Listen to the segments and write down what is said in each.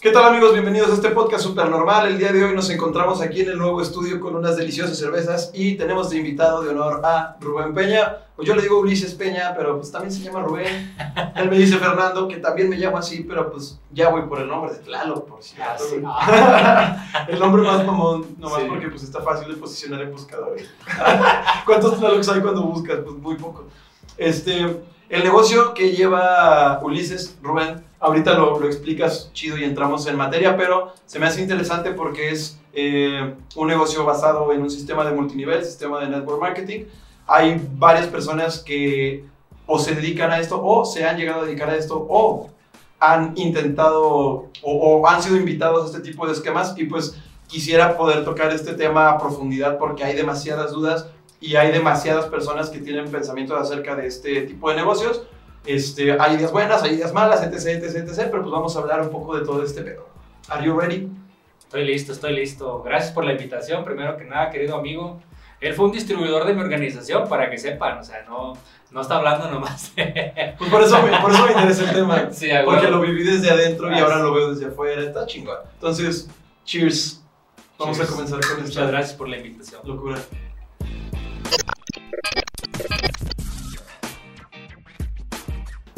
¿Qué tal amigos? Bienvenidos a este podcast super normal. El día de hoy nos encontramos aquí en el nuevo estudio con unas deliciosas cervezas y tenemos de invitado de honor a Rubén Peña. Pues yo le digo Ulises Peña, pero pues también se llama Rubén. Él me dice Fernando, que también me llamo así, pero pues ya voy por el nombre de Tlalo, por si Ah, sí. El nombre más mamón, nomás Sí. porque pues está fácil de posicionar en buscadores. ¿Cuántos Tlalocs hay cuando buscas? Pues muy poco. Este, el negocio que lleva Ulises, Rubén, ahorita lo, lo explicas chido y entramos en materia, pero se me hace interesante porque es eh, un negocio basado en un sistema de multinivel, sistema de network marketing. Hay varias personas que o se dedican a esto o se han llegado a dedicar a esto o han intentado o, o han sido invitados a este tipo de esquemas y pues quisiera poder tocar este tema a profundidad porque hay demasiadas dudas y hay demasiadas personas que tienen pensamientos acerca de este tipo de negocios. Este, hay ideas buenas, hay ideas malas, etc, etc, etc, pero pues vamos a hablar un poco de todo este pedo. Are you ready? Estoy listo, estoy listo. Gracias por la invitación, primero que nada, querido amigo. Él fue un distribuidor de mi organización, para que sepan, o sea, no, no está hablando nomás. Pues por eso me, por eso me interesa el tema. sí, Porque lo viví desde adentro y Ah, ahora lo veo desde afuera. Está chingón. Entonces, cheers. Vamos Cheers. a comenzar con Muchas esta gracias por la invitación. locura.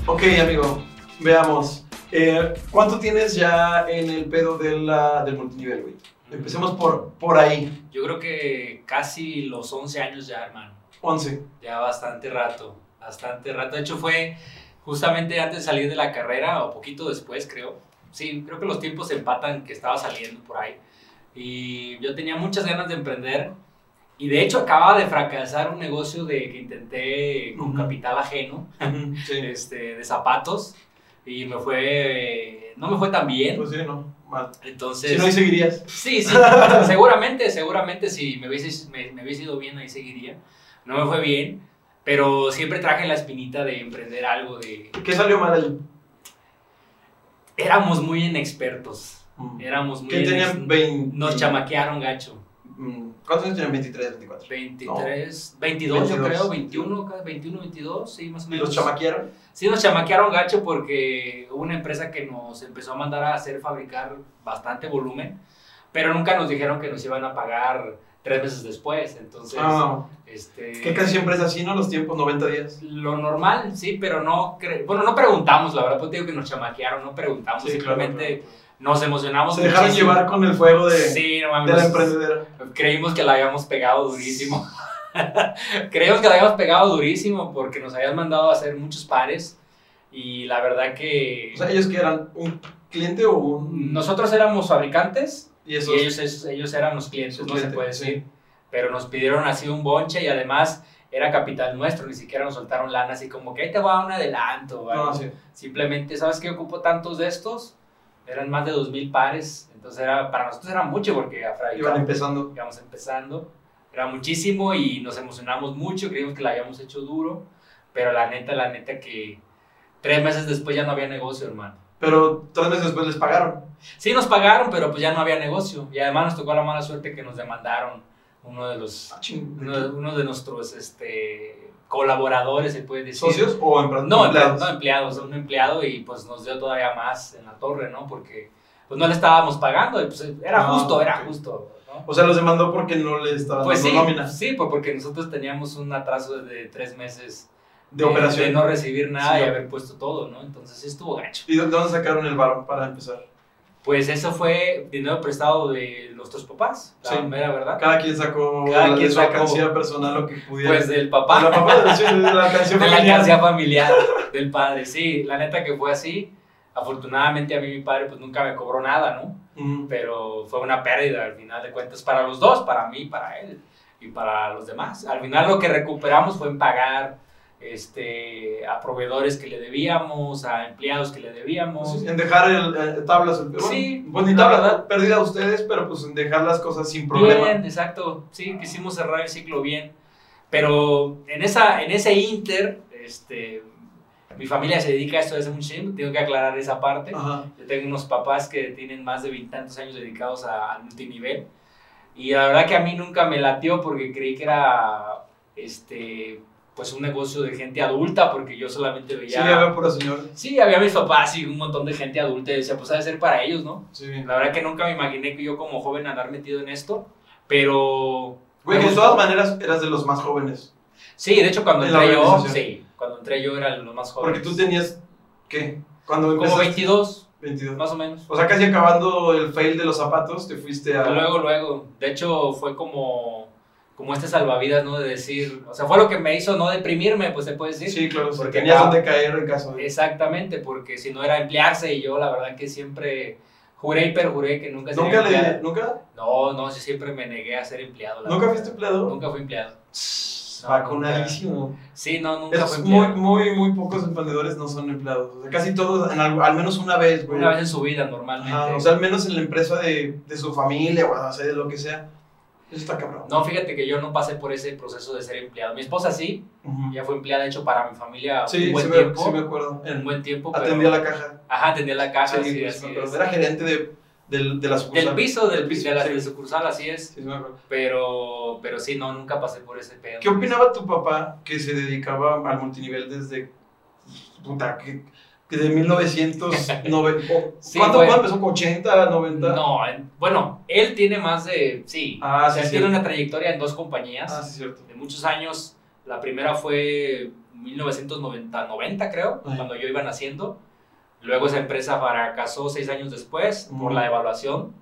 Ok, amigo. Veamos. Eh, ¿Cuánto tienes ya en el pedo de la- del multinivel, güey? Empecemos por, por ahí. Yo creo que casi los 11 años ya, hermano. 11. Ya bastante rato, bastante rato. De hecho, fue justamente antes de salir de la carrera, o poquito después, creo. Sí, creo que los tiempos empatan que estaba saliendo por ahí. Y yo tenía muchas ganas de emprender. Y de hecho, acababa de fracasar un negocio de que intenté con Ujú. capital ajeno, Sí. este, de zapatos. Y me fue. No me fue tan bien. Pues sí, no. Mal. Entonces. Si no, ahí seguirías. Sí, sí, seguramente, seguramente si me hubiese, me, me hubiese ido bien ahí seguiría. No me fue bien, pero siempre traje la espinita de emprender algo de... ¿Qué salió mal ahí? Éramos muy inexpertos, éramos muy... ¿Qué tenían inex- 20? Nos chamaquearon gacho. Mm, ¿Cuántos años tenían? 23, 24. 23, 22 yo 22. creo, 21, ca- 21, 22, sí, más o ¿Y menos. los chamaquearon? Sí, nos chamaquearon gacho porque hubo una empresa que nos empezó a mandar a hacer fabricar bastante volumen, pero nunca nos dijeron que nos iban a pagar tres meses después. Entonces, Ah, este, es que casi siempre es así, ¿no? Los tiempos, 90 días. lo normal, sí, pero no, bueno, no preguntamos, la verdad, pues te digo que nos chamaquearon, no preguntamos, Sí, simplemente claro, claro. Nos emocionamos. Se dejaron muchísimo. llevar con el fuego de, Sí, no de mames, la emprendedera. creímos que la habíamos pegado durísimo. Creímos que la habíamos pegado durísimo porque nos habían mandado a hacer muchos pares y la verdad que O sea, ellos que eran un cliente o un. nosotros éramos fabricantes y esos. y ellos, ellos eran los clientes, no se cliente, puede sí. decir. Pero nos pidieron así un bonche y además era capital nuestro, ni siquiera nos soltaron lana así como que ahí te va un adelanto. algo. No, sí. Simplemente, ¿sabes qué ocupo tantos de estos? Eran más de 2.000 pares, entonces era, para nosotros era mucho porque a Iban fabricar empezando. íbamos empezando, era muchísimo y nos emocionamos mucho, creímos que la habíamos hecho duro, pero la neta, la neta que tres meses después ya no había negocio, hermano. Pero tres meses después les pagaron. Sí nos pagaron, pero pues ya no había negocio y además nos tocó la mala suerte que nos demandaron uno de los, Ah, uno uno de nuestros este, colaboradores, se puede decir. ¿Socios o empleados? No, empleados. no empleados, un empleado y pues nos dio todavía más en la torre, ¿no? Porque pues no le estábamos pagando y pues era Ah, justo, era justo, ¿no? O sea, los demandó porque no le estaban Pues sí, dando nómina sí, pues porque nosotros teníamos un atraso de tres meses de operación. de no recibir nada Sí. y haber puesto todo, ¿no? Entonces sí estuvo gacho. ¿Y de dónde sacaron el varón para empezar? Pues eso fue dinero prestado de nuestros papás, la Sí. mera verdad. Cada quien sacó Cada de quien su sacó. alcancía personal lo que pudiera. Pues del de papá, la papá de la, sí, de la alcancía de la familiar. alcancía familiar, del padre, sí, la neta que fue así. Afortunadamente a mí mi padre pues nunca me cobró nada, ¿no? Ujú. Pero fue una pérdida al final de cuentas para los dos, para mí, para él y para los demás. Al final lo que recuperamos fue en pagar este, a proveedores que le debíamos, a empleados que le debíamos. Sí, en dejar el, eh, tablas. Bueno, Sí, Pues ni la tablas, verdad. pérdida a ustedes, pero pues en dejar las cosas sin problema. Bien, exacto. Sí, quisimos cerrar el ciclo bien. Pero en, esa, en ese inter, este, mi familia se dedica a esto desde mucho tiempo, tengo que aclarar esa parte. Ajá. Yo tengo unos papás que tienen más de veintitantos años dedicados a- al multinivel. Y la verdad que a mí nunca me latió porque creí que era este, pues un negocio de gente adulta, porque yo solamente veía... Sí, había pura señora. Sí, había mis papás y un montón de gente adulta y decía, pues ha de ser para ellos, ¿no? Sí. La verdad que nunca me imaginé que yo como joven andar metido en esto, pero... Güey, de todas maneras eras de los más jóvenes. Sí, de hecho cuando En entré yo, sí, cuando entré yo era lo más joven. Porque tú tenías, ¿qué? Cuando Como empezaste... 22, 22. más o menos. O sea, casi acabando el fail de los zapatos, te fuiste a... Luego, luego. De hecho, fue como, como este salvavidas, ¿no? De decir, o sea, fue lo que me hizo no deprimirme, pues se puede decir. Sí, claro, Porque tenías acá- donde caer en caso de... Exactamente, porque si no era emplearse y yo la verdad que siempre juré y perjuré que nunca sería ¿Nunca empleado. le... ¿Nunca? No, no, sí, siempre me negué a ser empleado. ¿Nunca fuiste empleado? Nunca fui empleado. No, Vacunadísimo. Sí, no, nunca Es fui muy, empleado. muy, muy pocos emprendedores no son empleados. O sea, casi todos, en algo- al menos una vez, güey. Una vez en su vida, normalmente. O sea, al menos en la empresa de, de su familia o sea, de lo que sea. Eso está cabrón. No, fíjate que yo no pasé por ese proceso de ser empleado. Mi esposa sí, Ujú. ya fue empleada, de hecho, para mi familia Sí, un buen sí me, tiempo. sí me acuerdo. un En- buen tiempo, pero... atendía la caja. Ajá, atendía la caja, Sí, sí, sí, así me acuerdo. es. Era gerente de, la sucursal. Del piso, del, piso, de la sí. sucursal, así es. Sí, sí me acuerdo. Pero, pero sí, no, nunca pasé por ese pedo. ¿Qué opinaba tu papá que se dedicaba al multinivel desde. Puta, que, que de 1990. o- Sí, ¿Cuánto, güey. ¿Cuándo empezó? ¿80, 90? No, en- bueno, él tiene más de, sí, Ah, o sí, sea, él sí. tiene una trayectoria en dos compañías Ah, sí, cierto. de muchos años. La primera fue 1990, 90 creo, Ay. cuando yo iba naciendo. Luego esa empresa fracasó seis años después por Mm. la devaluación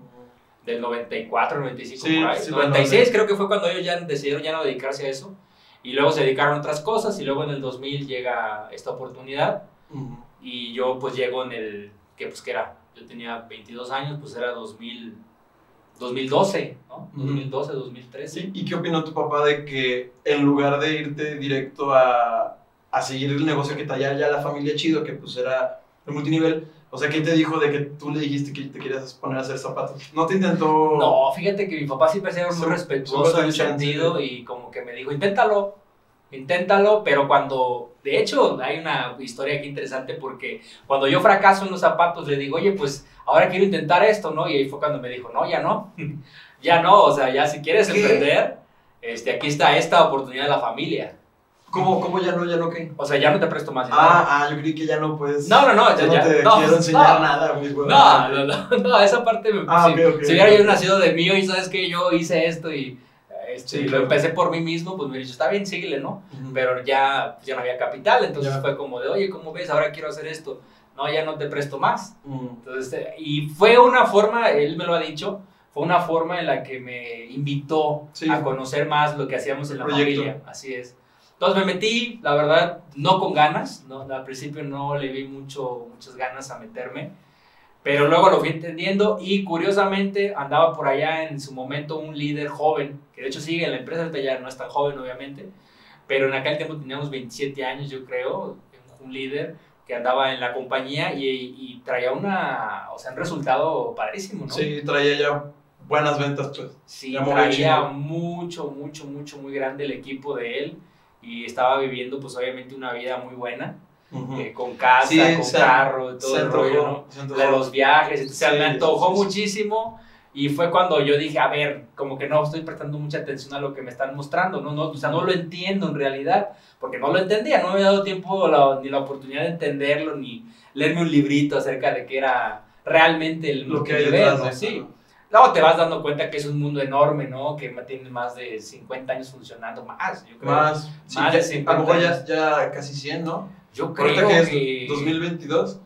del 94, 95 Sí, por ahí. sí, 96 creo que fue cuando ellos ya decidieron ya no dedicarse a eso. Y luego se dedicaron a otras cosas y luego en el 2000 llega esta oportunidad Ujú. Y yo pues llego en el, que pues que era, yo tenía 22 años, pues era 2000, 2012, ¿no? Ujú. 2012, 2013. Sí, ¿Y qué opinó tu papá de que en lugar de irte directo a, a seguir el negocio que traía ya la familia chido, que pues era el multinivel, o sea, ¿qué te dijo de que tú le dijiste que te querías poner a hacer zapatos? ¿No te intentó...? No, fíjate que mi papá siempre ha sido muy respetuoso en ese sentido y como que me dijo, inténtalo, inténtalo, pero cuando, de hecho, hay una historia aquí interesante porque cuando yo fracaso en los zapatos le digo, oye, pues ahora quiero intentar esto, ¿no? Y ahí fue cuando me dijo, no, ya no, ya no, o sea, ya si quieres ¿Qué? emprender, este, aquí está esta oportunidad de la familia. ¿Cómo, ¿Cómo ya no, ya no qué? O sea, ya no te presto más dinero. Ah, ah, yo creí que ya no puedes... No, no, no, ya no ya- te no, quiero enseñar no. nada, mis huevos. No, no, no, no, esa parte, me- Ah, si, ok, ok, si hubiera ok. yo nacido de mí y sabes que yo hice esto y este, Sí, lo claro. empecé por mí mismo, pues me dicho, está bien, síguele, ¿no? Ujú. Pero ya, ya no había capital, entonces Ya. fue como de, oye, ¿cómo ves? Ahora quiero hacer esto. No, ya no te presto más. Mm. Entonces, eh, y fue una forma, él me lo ha dicho, fue una forma en la que me invitó Sí. a conocer más lo que hacíamos en la Proyecto. familia. Así es. Entonces me metí, la verdad, no con ganas, ¿no? al principio no le vi mucho, muchas ganas a meterme, pero luego lo fui entendiendo y curiosamente andaba por allá en su momento un líder joven, que de hecho sigue en la empresa, ahorita ya no es tan joven obviamente, pero en aquel tiempo teníamos 27 años yo creo, un líder que andaba en la compañía y, y traía una, o sea, un resultado padrísimo, ¿no? Sí, traía ya buenas ventas, pues. Sí, Ya traía mucho, mucho, mucho, muy grande el equipo de él y estaba viviendo pues obviamente una vida muy buena, Ujú. eh, con casa, Sí, con se- carro, todo el rollo, antojó, ¿no? se antojó. De los viajes, entonces Sí, me antojó sí, sí, sí. muchísimo y fue cuando yo dije, a ver, como que no estoy prestando mucha atención a lo que me están mostrando, ¿no? no o sea, no lo entiendo en realidad, porque no lo entendía, no me había dado tiempo la- ni la oportunidad de entenderlo, ni leerme un librito acerca de qué era realmente el Lo que multinivel, detrás ¿no? Sí. Luego te vas dando cuenta que es un mundo enorme, ¿no? Que tiene más de 50 años funcionando, más, yo creo. Más, sí, Más ya- de 50 a lo mejor ya, ya casi 100, ¿no? Yo creo que es que... 2022.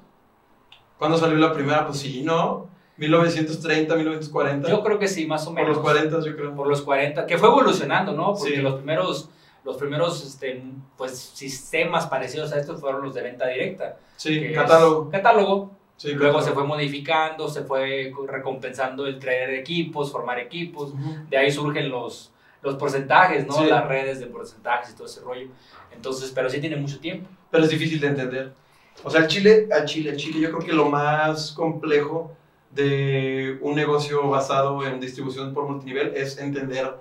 ¿Cuándo salió la primera? Pues sí, ¿no? 1930, 1940. Yo creo que sí, más o Por menos. los 40, yo creo. Por los 40, que fue evolucionando, ¿no? Porque Sí. los primeros, los primeros este, pues, sistemas parecidos a estos fueron los de venta directa. Sí, catálogo. Catálogo. Sí, Luego catálogo. se fue modificando, se fue recompensando el traer equipos, formar equipos. De ahí surgen los, los porcentajes, ¿no? Sí. Las redes de porcentajes y todo ese rollo. Entonces, pero sí tiene mucho tiempo. Pero es difícil de entender. O sea, el Chile, al Chile, al Chile, yo creo que lo más complejo de un negocio basado en distribución por multinivel es entender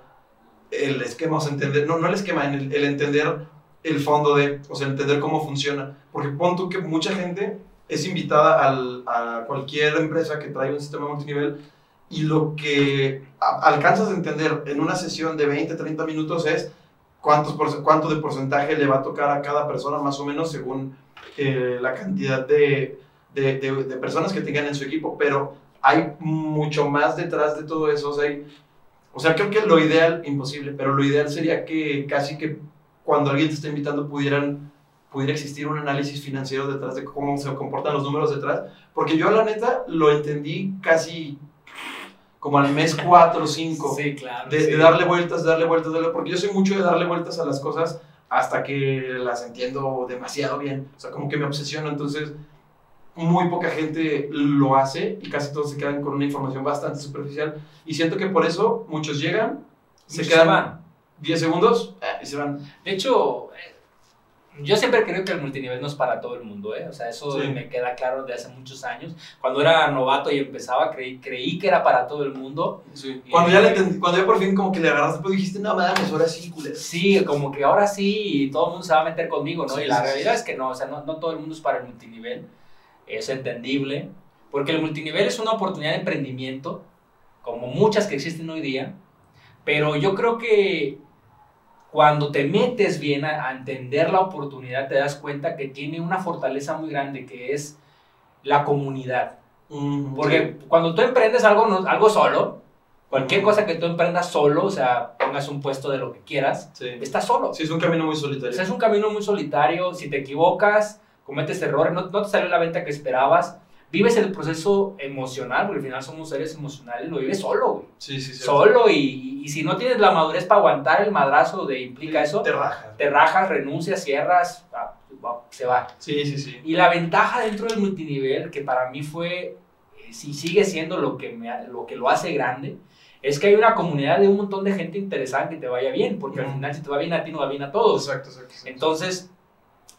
el esquema, o sea, entender, no, no el esquema, el, el entender el fondo de, o sea, entender cómo funciona. Porque pon tú que mucha gente es invitada al- a cualquier empresa que trae un sistema multinivel y lo que alcanzas a entender en una sesión de 20, 30 minutos es cuántos cuánto de porcentaje le va a tocar a cada persona, más o menos, según eh, la cantidad de, de, de, personas que tengan en su equipo. Pero hay mucho más detrás de todo eso. O sea, o sea, creo que lo ideal, imposible, pero lo ideal sería que casi que cuando alguien te está invitando pudieran pudiera existir un análisis financiero detrás de cómo se comportan los números detrás, porque yo la neta lo entendí casi como al mes 4 o 5, sí, claro, de, darle vueltas, darle vueltas, darle, porque yo soy mucho de darle vueltas a las cosas hasta que las entiendo demasiado bien, o sea, como que me obsesiono, entonces muy poca gente lo hace y casi todos se quedan con una información bastante superficial y siento que por eso muchos llegan, se quedan 10 segundos eh, y se van. De hecho, yo siempre creo que el multinivel no es para todo el mundo, ¿eh? O sea, eso me queda claro desde hace muchos años. Cuando era novato y empezaba, creí, creí que era para todo el mundo. Sí. Cuando, ya le cuando ya por fin como que le agarraste, pues dijiste, no mames, ahora sí, culero. Sí, como que ahora sí y todo el mundo se va a meter conmigo, ¿no? y la realidad es que no, o sea, no, no todo el mundo es para el multinivel. Es entendible. Porque el multinivel es una oportunidad de emprendimiento, como muchas que existen hoy día. Pero yo creo que cuando te metes bien a, entender la oportunidad, te das cuenta que tiene una fortaleza muy grande, que es la comunidad. Porque cuando tú emprendes algo, algo solo, cualquier cosa que tú emprendas solo, o sea, pongas un puesto de lo que quieras, estás solo. Sí, es un camino muy solitario. es un camino muy solitario. Si te equivocas, cometes errores, no, no te salió la venta que esperabas, vives el proceso emocional, porque al final somos seres emocionales, lo vives solo, güey. Sí, sí, sí. Solo y, y, si no tienes la madurez para aguantar el madrazo de implica eso, te rajas. Te rajas, renuncias, cierras, se va. Sí, sí, sí. Y la ventaja dentro del multinivel, que para mí fue, eh, si sigue siendo lo que, me, lo que lo hace grande, es que hay una comunidad de un montón de gente interesada que te vaya bien, porque al final si te va bien a ti, no va bien a todos. exacto, exacto. Entonces,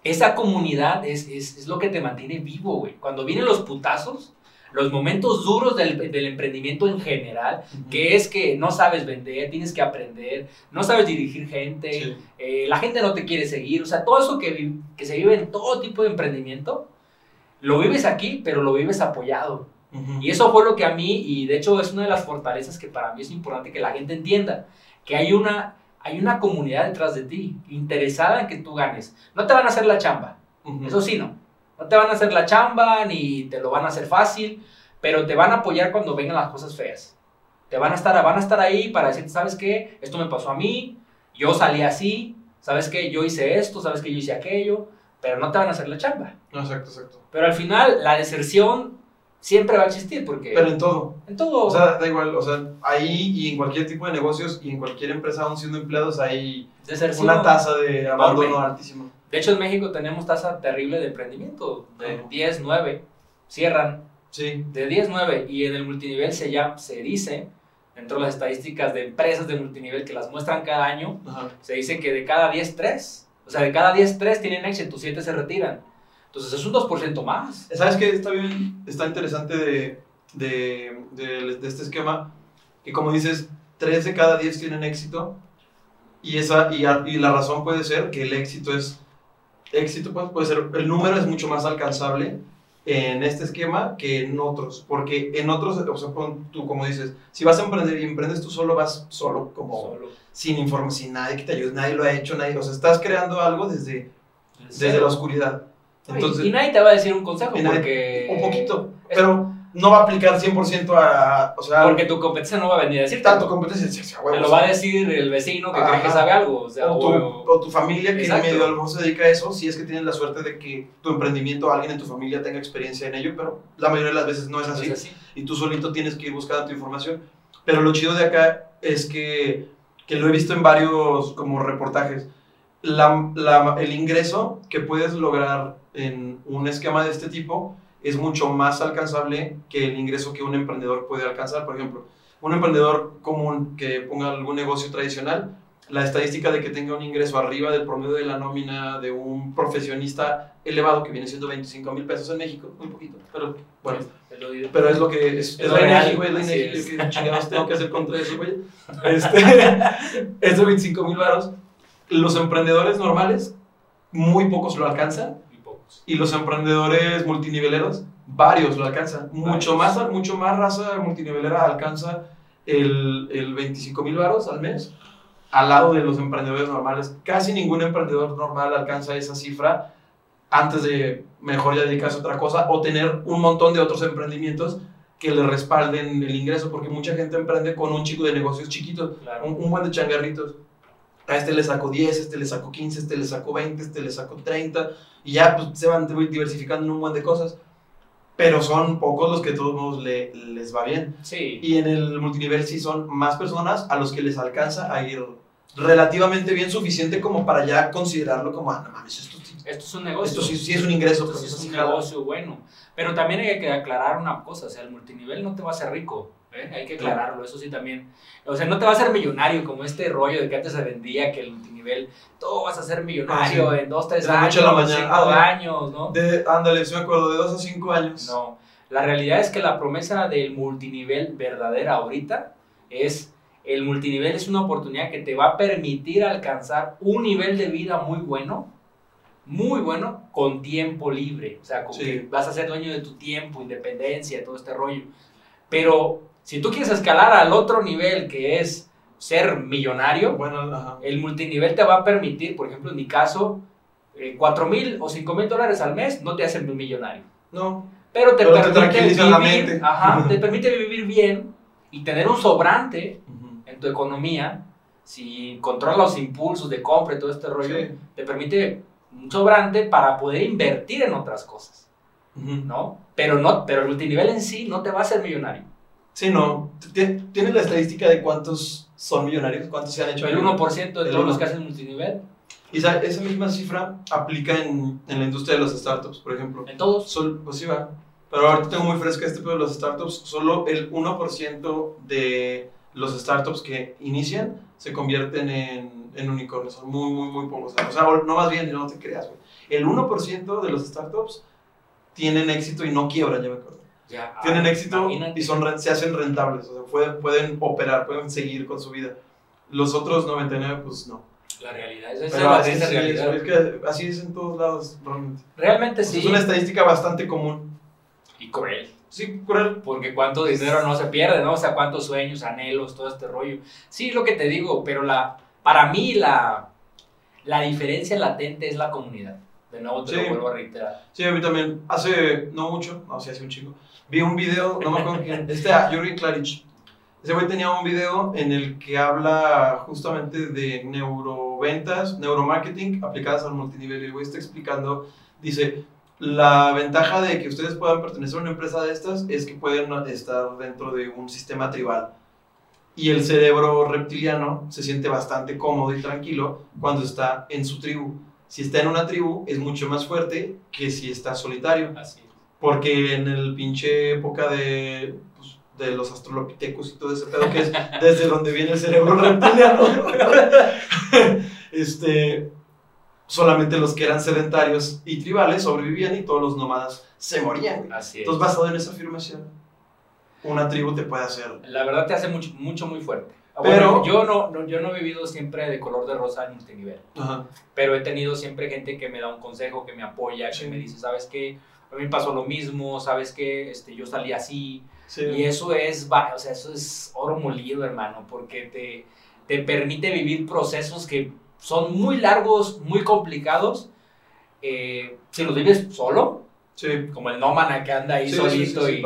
esa comunidad es, es, es lo que te mantiene vivo, güey. Cuando vienen los putazos, los momentos duros del, del emprendimiento en general, que es que no sabes vender, tienes que aprender, no sabes dirigir gente, eh, la gente no te quiere seguir, o sea, todo eso que, que se vive en todo tipo de emprendimiento, lo vives aquí, pero lo vives apoyado. Y eso fue lo que a mí, y de hecho es una de las fortalezas que para mí es importante que la gente entienda, que hay una hay una comunidad detrás de ti, interesada en que tú ganes. No te van a hacer la chamba, eso sí, no. No te van a hacer la chamba ni te lo van a hacer fácil, pero te van a apoyar cuando vengan las cosas feas. Te van a estar, van a estar ahí para decirte, ¿sabes qué? Esto me pasó a mí, yo salí así, ¿sabes qué? Yo hice esto, ¿sabes qué? Yo hice aquello, pero no te van a hacer la chamba. Exacto, exacto. Pero al final, la deserción siempre va a existir porque... Pero en todo. En todo. O sea, da igual, o sea, ahí y en cualquier tipo de negocios y en cualquier empresa, aún siendo empleados, hay una tasa de abandono altísima. De hecho, en México tenemos tasa terrible de emprendimiento, de 10, 9, cierran. Sí. De 10, 9, y en el multinivel se, ya, se dice, dentro de las estadísticas de empresas de multinivel que las muestran cada año, se dice que de cada 10, 3. O sea, de cada 10, 3 tienen éxito, 7 se retiran. Entonces es un 2% más. ¿Sabes qué? Está bien, está interesante de, de, de, de, este esquema, que como dices, 3 de cada 10 tienen éxito, y, esa, y, y, la razón puede ser que el éxito es, éxito pues, puede ser, el número es mucho más alcanzable en este esquema que en otros, porque en otros, o sea, tú como dices, si vas a emprender y emprendes tú solo, vas solo, como sin información, sin nadie que te ayude, nadie lo ha hecho, nadie, o sea, estás creando algo desde, desde la oscuridad y nadie te va a decir un consejo porque... un poquito, pero no va a aplicar 100% a... O sea, porque tu competencia no va a venir a decir Tanto competencia, Te lo va a decir el vecino que cree que sabe algo. O, sea, o, tu, familia que medio a lo mejor se dedica a eso, si es que tienes la suerte de que tu emprendimiento, alguien en tu familia tenga experiencia en ello, pero la mayoría de las veces no es así. es así. Y tú solito tienes que ir buscando tu información. Pero lo chido de acá es que, que lo he visto en varios como reportajes. La, la, el ingreso que puedes lograr en un esquema de este tipo es mucho más alcanzable que el ingreso que un emprendedor puede alcanzar. Por ejemplo, un emprendedor común que ponga algún negocio tradicional, la estadística de que tenga un ingreso arriba del promedio de la nómina de un profesionista elevado, que viene siendo 25 mil pesos en México, muy poquito, pero bueno, pero es lo que es, es, la güey, es la que chingados tengo que hacer contra eso, güey. Este, es de 25 mil varos. Los emprendedores normales, muy pocos lo alcanzan y los emprendedores multiniveleros, varios lo alcanzan. Mucho más, mucho más raza multinivelera alcanza el, el 25 mil varos al mes al lado de los emprendedores normales. Casi ningún emprendedor normal alcanza esa cifra antes de mejor ya dedicarse a otra cosa o tener un montón de otros emprendimientos que le respalden el ingreso, porque mucha gente emprende con un chico de negocios chiquitos, Claro. un, un buen de changarritos. A este le sacó 10, este le sacó 15, este le sacó 20, este le sacó 30, y ya pues, se van diversificando en un buen de cosas. Pero son pocos los que de todos modos le- les va bien. Sí. Y en el multinivel sí son más personas a los que les alcanza a ir relativamente bien, suficiente como para ya considerarlo como, ah, no mames, esto, es un negocio. esto sí, sí es un ingreso. Esto pues, sí es un negocio bueno. Pero también hay que aclarar una cosa, o sea, el multinivel no te va a hacer rico, ¿eh? hay que aclararlo, eso sí también. O sea, no te va a hacer millonario como este rollo de que antes se vendía que el multinivel, tú vas a ser millonario Ah, sí. en dos, tres De años, la mañana. cinco Ah, años, ¿no? De, ándale, sí me acuerdo, de 2 a 5 años. No, la realidad es que la promesa del multinivel verdadera ahorita es, el multinivel es una oportunidad que te va a permitir alcanzar un nivel de vida muy bueno, muy bueno, con tiempo libre. O sea, con Sí. que vas a ser dueño de tu tiempo, independencia, todo este rollo. Pero si tú quieres escalar al otro nivel, que es ser millonario, Bueno, ajá. el multinivel te va a permitir, por ejemplo, en mi caso, eh, 4 mil o 5 mil dólares al mes no te hacen millonario. No, Pero te Pero te permite la vivir, mente. ajá, te permite vivir bien y tener un sobrante Ujú. en tu economía. Si controlas los impulsos de compra y todo este rollo, Sí. te permite un sobrante para poder invertir en otras cosas, Ujú. ¿no? Pero no, pero el multinivel en sí no te va a hacer millonario. Sí, no. ¿Tienes la estadística de cuántos son millonarios? ¿Cuántos se han hecho? El 1% de todos los que hacen multinivel, Y esa, esa misma cifra aplica en, en la industria de los startups, por ejemplo. en todos. Sol, pues sí va. Pero ahorita tengo muy fresca este pedo de los startups. Solo el 1% de los startups que inician se convierten en, en unicornios. Son muy, muy, muy pocos. O sea, no más bien, no te creas, güey. El 1% de los startups tienen éxito y no quiebran, ya me acuerdo. Ya, Tienen ah, éxito imagínate. y son, se hacen rentables. O sea, pueden, pueden operar, pueden seguir con su vida. Los otros 99, pues no. La realidad, esa es Pero la así, sí, realidad. es que así es en todos lados, realmente. Realmente sí. Es una estadística bastante común. Y cruel. Sí, cruel. Porque cuánto dinero no se pierde, ¿no? O sea, cuántos sueños, anhelos, todo este rollo. Sí, lo que te digo, pero la, para mí la, la diferencia latente es la comunidad. De nuevo te Sí. lo vuelvo a reiterar. Sí, a mí también. Hace no mucho, no sé, hace un chingo. Vi un video, no me acuerdo quién. Este, ah, Jurgen Klarich. Ese güey tenía un video en el que habla justamente de neuroventas, neuromarketing aplicadas al multinivel. Y el güey está explicando, dice, la ventaja de que ustedes puedan pertenecer a una empresa de estas es que pueden estar dentro de un sistema tribal. Y el cerebro reptiliano se siente bastante cómodo y tranquilo cuando está en su tribu. Si está en una tribu es mucho más fuerte que si está solitario. Así. Porque en el pinche época de, pues, de los astrolopitecos y todo ese pedo que es desde donde viene el cerebro reptiliano, este, solamente los que eran sedentarios y tribales sobrevivían y todos los nómadas se morían. Así es. Entonces, basado en esa afirmación, una tribu te puede hacer. La verdad te hace mucho, mucho muy fuerte. Ah, Pero- Bueno, yo no, no- yo no he vivido siempre de color de rosa en multinivel. Ajá. pero he tenido siempre gente que me da un consejo, que me apoya, que Sí. me dice, ¿sabes qué? A mí me pasó lo mismo, ¿sabes qué? Este, yo salí así. Sí. Y eso es, va- o sea, eso es oro molido, hermano, porque te, te permite vivir procesos que son muy largos, muy complicados. Eh, si los vives solo, Sí. como el nómana que anda ahí Sí, solito y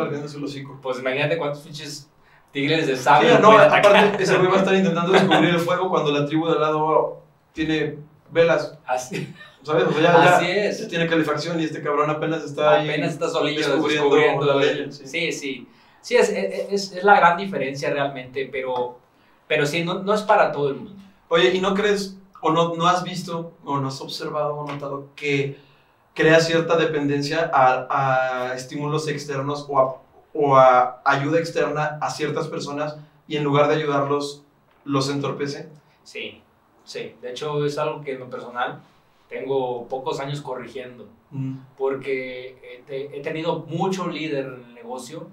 pues imagínate cuántos pinches tigres de sable. no, aparte, ese güey va a estar intentando descubrir el fuego cuando la tribu de al lado tiene velas, Así, ¿sabes? O sea, ya, ya- así es. ya tiene calefacción y este cabrón apenas está ahí. apenas está solillo descubriendo descubriendo, la ley, sí. sí sí sí es, es, es la gran diferencia realmente pero pero sí no, no es para todo el mundo Oye, ¿y no crees, o no, no has visto, o no has observado o notado que crea cierta dependencia a, a estímulos externos o a, o a ayuda externa a ciertas personas y en lugar de ayudarlos, los entorpece? sí sí de hecho es algo que en lo personal tengo pocos años corrigiendo porque eh, te- he tenido mucho líder en el negocio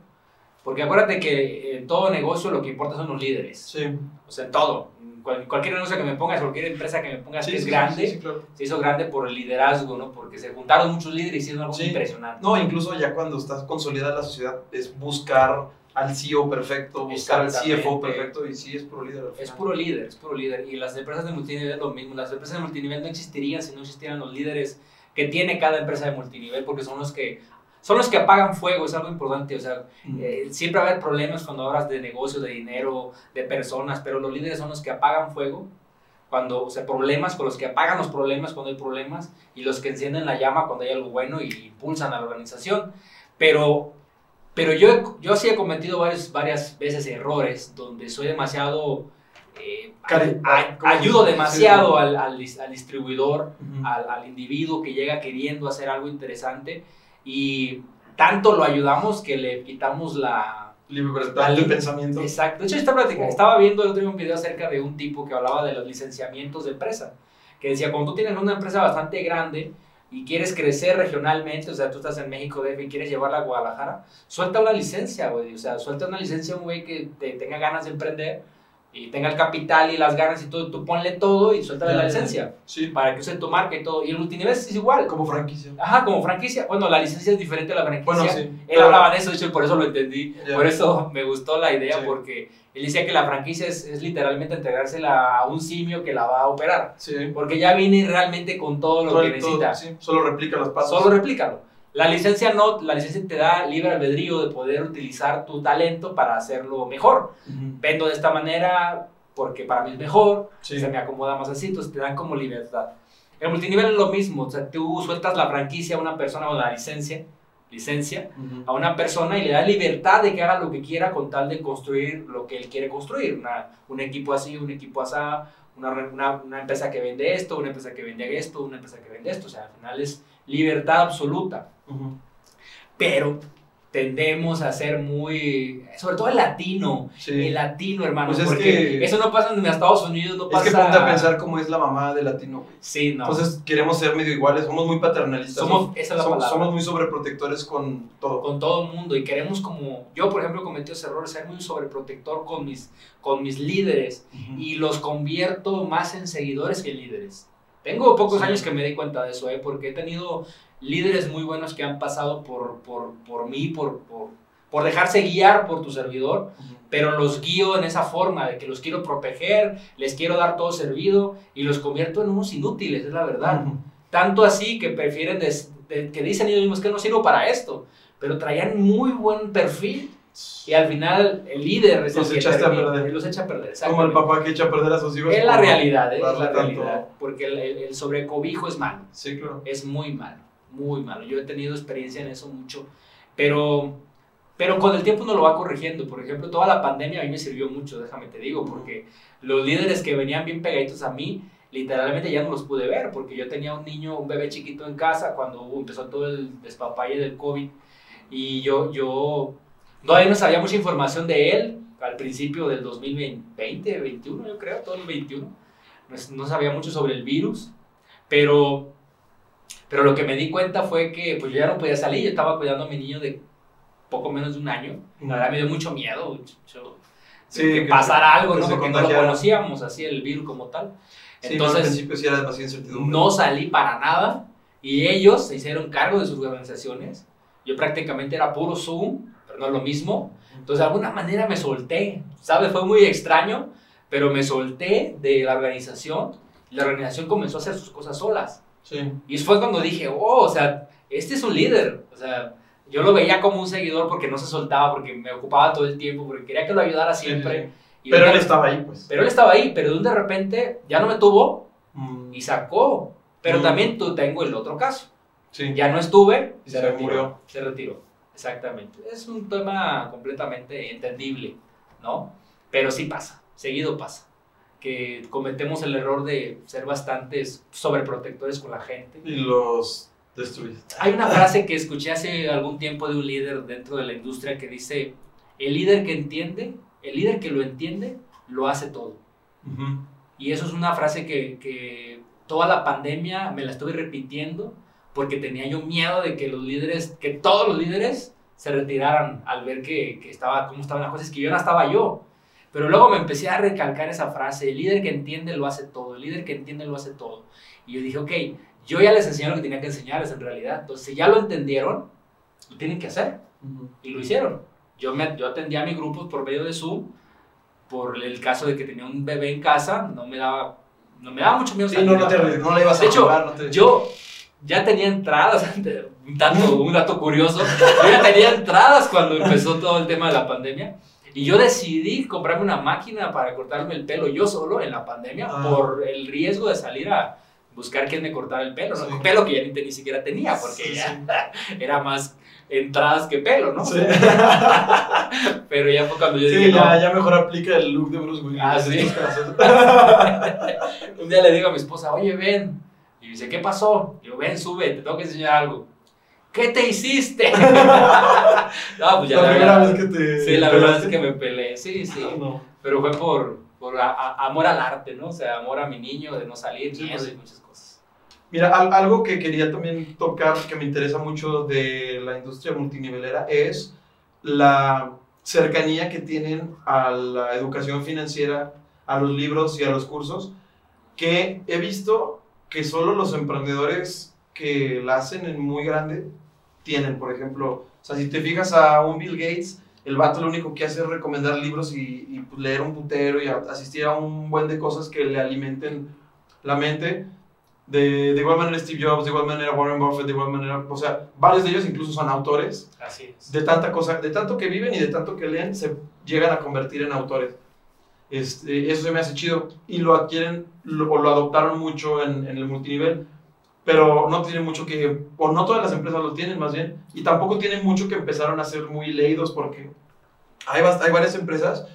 porque acuérdate que en todo negocio lo que importa son los líderes. Sí. o sea en todo. Cual- cualquier negocio que me pongas cualquier empresa que me pongas Sí, que es sí, grande sí, claro. se hizo grande por el liderazgo no porque se juntaron muchos líderes y hicieron algo impresionante. No, incluso ya cuando estás consolidada la sociedad es buscar al CEO perfecto, buscar al CFO perfecto y sí es puro líder. Es puro líder, es puro líder. Y las empresas de multinivel lo mismo. Las empresas de multinivel no existirían si no existieran los líderes que tiene cada empresa de multinivel, porque son los que son los que apagan fuego, es algo importante. O sea, eh, siempre va a haber problemas cuando hablas de negocios, de dinero, de personas, pero los líderes son los que apagan fuego. Cuando, o sea, problemas con los que apagan los problemas cuando hay problemas y los que encienden la llama cuando hay algo bueno y impulsan a la organización. Pero, pero yo, yo sí he cometido varios, varias veces errores donde soy demasiado... eh, ¿cómo se ayudo demasiado al, al al distribuidor Ujú. al, al individuo que llega queriendo hacer algo interesante y tanto lo ayudamos que le quitamos la... Libertad de pensamiento. Exacto. De hecho, esta plática, Oh. estaba viendo el otro día un video acerca de un tipo que hablaba de los licenciamientos de empresa, que decía, cuando tú tienes una empresa bastante grande y quieres crecer regionalmente, o sea, tú estás en México DF y quieres llevarla a Guadalajara, suelta una licencia, güey, o sea, suelta una licencia un güey que te tenga ganas de emprender y tenga el capital y las ganas y todo, tú ponle todo y suéltale la licencia Sí, para que use tu marca y todo. Y el multinivel es igual. como franquicia. Ajá, como franquicia. Bueno, la licencia es diferente a la franquicia. Bueno, sí. Él hablaba de eso, de hecho, por eso lo entendí. Por eso me gustó la idea, Sí. porque él decía que la franquicia es, es literalmente entregársela a un simio que la va a operar. Sí. Porque ya viene realmente con todo lo Todo que el- todo- necesita. sí, solo replica los pasos. Solo replícalo. La licencia no, la licencia te da libre albedrío de poder utilizar tu talento para hacerlo mejor. Vendo de esta manera porque para mí es mejor, Sí. se me acomoda más así, entonces te dan como libertad. El multinivel es lo mismo, o sea, tú sueltas la franquicia a una persona o la licencia, licencia a una persona y le das libertad de que haga lo que quiera con tal de construir lo que él quiere construir. Una, un equipo así, un equipo así, una, una, una empresa que vende esto, una empresa que vende esto, una empresa que vende esto. O sea, al final es libertad absoluta. Pero tendemos a ser muy, sobre todo el latino, Sí. el latino, hermano, Pues es porque que- eso no pasa en Estados Unidos, no Es pasa... que ponte a pensar cómo es la mamá de latino, güey. Sí, no. Entonces queremos ser medio iguales, somos muy paternalistas. somos, esa es la somos, palabra. somos muy sobreprotectores con todo. con todo el mundo y queremos como yo por ejemplo cometí ese error ser muy sobreprotector con mis con mis líderes y los convierto más en seguidores que en líderes tengo pocos Sí. años que me di cuenta de eso ¿eh? porque he tenido líderes muy buenos que han pasado por por, por mí por, por por dejarse guiar por tu servidor pero los guío en esa forma de que los quiero proteger les quiero dar todo servido y los convierto en unos inútiles es la verdad tanto así que prefieren, des- de- que dicen ellos mismos que no sirvo para esto, pero traían muy buen perfil y al final el líder es Los el que echaste a perder. los echa a perder. Como el papá que echa a perder a sus hijos. Es la realidad, ¿eh? es la tanto- realidad, porque el, el- el sobrecobijo es malo, Sí, claro. es muy malo, muy malo. Yo he tenido experiencia en eso mucho, pero, pero con el tiempo uno lo va corrigiendo. Por ejemplo, toda la pandemia a mí me sirvió mucho, déjame te digo, porque los líderes que venían bien pegaditos a mí, literalmente ya no los pude ver, porque yo tenía un niño, un bebé chiquito en casa cuando empezó todo el despapalle del COVID, y yo, yo, todavía no sabía mucha información de él al principio del 2020, 21 yo creo, todo el 21, no, no sabía mucho sobre el virus, pero, pero lo que me di cuenta fue que pues yo ya no podía salir, yo estaba cuidando a mi niño de poco menos de un año, la verdad me dio mucho miedo, mucho- Sí, que que- pasara algo, que ¿no? se Porque no lo conocíamos así el virus como tal. Sí, no, al Entonces, principio sí era demasiada incertidumbre. no salí para nada y ellos se hicieron cargo de sus organizaciones. Yo prácticamente era puro Zoom, pero no es lo mismo. Entonces, de alguna manera me solté, ¿sabes? Fue muy extraño, pero me solté de la organización y la organización comenzó a hacer sus cosas solas. Sí. Y fue cuando dije, oh, o sea, este es un líder. O sea, yo lo veía como un seguidor porque no se soltaba, porque me ocupaba todo el tiempo, porque quería que lo ayudara siempre. Y Pero él estaba ahí, pues. pero él estaba ahí, pero de un de repente ya no me tuvo Mm, y sacó. Pero Mm. también tú tengo el otro caso. Sí. Ya no estuve Y se, se retiró. murió. Se retiró. Exactamente. Es un tema completamente entendible, ¿no? Pero sí pasa, seguido pasa. Que cometemos el error de ser bastantes sobreprotectores con la gente. Y los destruye. Hay una frase que escuché hace algún tiempo de un líder dentro de la industria que dice, el líder que entiende, el líder que lo entiende, lo hace todo. Y eso es una frase que, que toda la pandemia me la estuve repitiendo porque tenía yo miedo de que los líderes, que todos los líderes se retiraran al ver que, que estaba, cómo estaban las cosas, que yo no estaba yo. Pero luego me empecé a recalcar esa frase, el líder que entiende lo hace todo, el líder que entiende lo hace todo. Y yo dije, ok, yo ya les enseñé lo que tenía que enseñarles en realidad. Entonces, si ya lo entendieron, lo tienen que hacer. Y lo hicieron. yo, me, yo atendía a mi grupo por medio de Zoom, por el caso de que tenía un bebé en casa, no me daba, no me daba mucho miedo. Sí, no, no, te, no le ibas de a hecho, jugar, no te... Yo ya tenía entradas, un dato, un dato curioso, yo ya tenía entradas cuando empezó todo el tema de la pandemia. Y yo decidí comprarme una máquina para cortarme el pelo yo solo en la pandemia Ah. por el riesgo de salir a buscar quién me cortara el pelo. ¿no? Sí. Pelo que ya ni, ni siquiera tenía, porque Sí, ya era más entradas que pelo, ¿no? Sí. Pero ya fue cuando yo Sí, dije, no. ya, ya mejor aplica el look de Bruce Willis. Ah, sí. Un día le digo a mi esposa, oye, ven. Y dice, ¿qué pasó? Digo, ven, sube, te tengo que enseñar algo. ¿Qué te hiciste? no, pues ya la primera verdad- vez que te. Sí, la verdad es que me peleé, sí, sí. No. Pero fue por, por a- a- amor al arte, ¿no? O sea, amor a mi niño, de no salir, Sí, miedo pues. y muchas cosas. Mira, al- algo que quería también tocar, que me interesa mucho de la industria multinivelera, es la cercanía que tienen a la educación financiera, a los libros y a los cursos, que he visto que solo los emprendedores que la hacen en muy grande tienen, por ejemplo, o sea, si te fijas a un Bill Gates, el vato lo único que hace es recomendar libros y, y, pues, leer un putero y a- asistir a un buen de cosas que le alimenten la mente. De, de igual manera Steve Jobs, de igual manera Warren Buffett, de igual manera, o sea, varios de ellos incluso son autores, Así es. de tanta cosa, de tanto que viven y de tanto que leen, se llegan a convertir en autores. Este, eso se me hace chido y lo adquieren lo- o lo adoptaron mucho en, en el multinivel, pero no tiene mucho que, o no todas las empresas lo tienen más bien, y tampoco tienen mucho que empezaron a ser muy leídos porque hay, hay varias empresas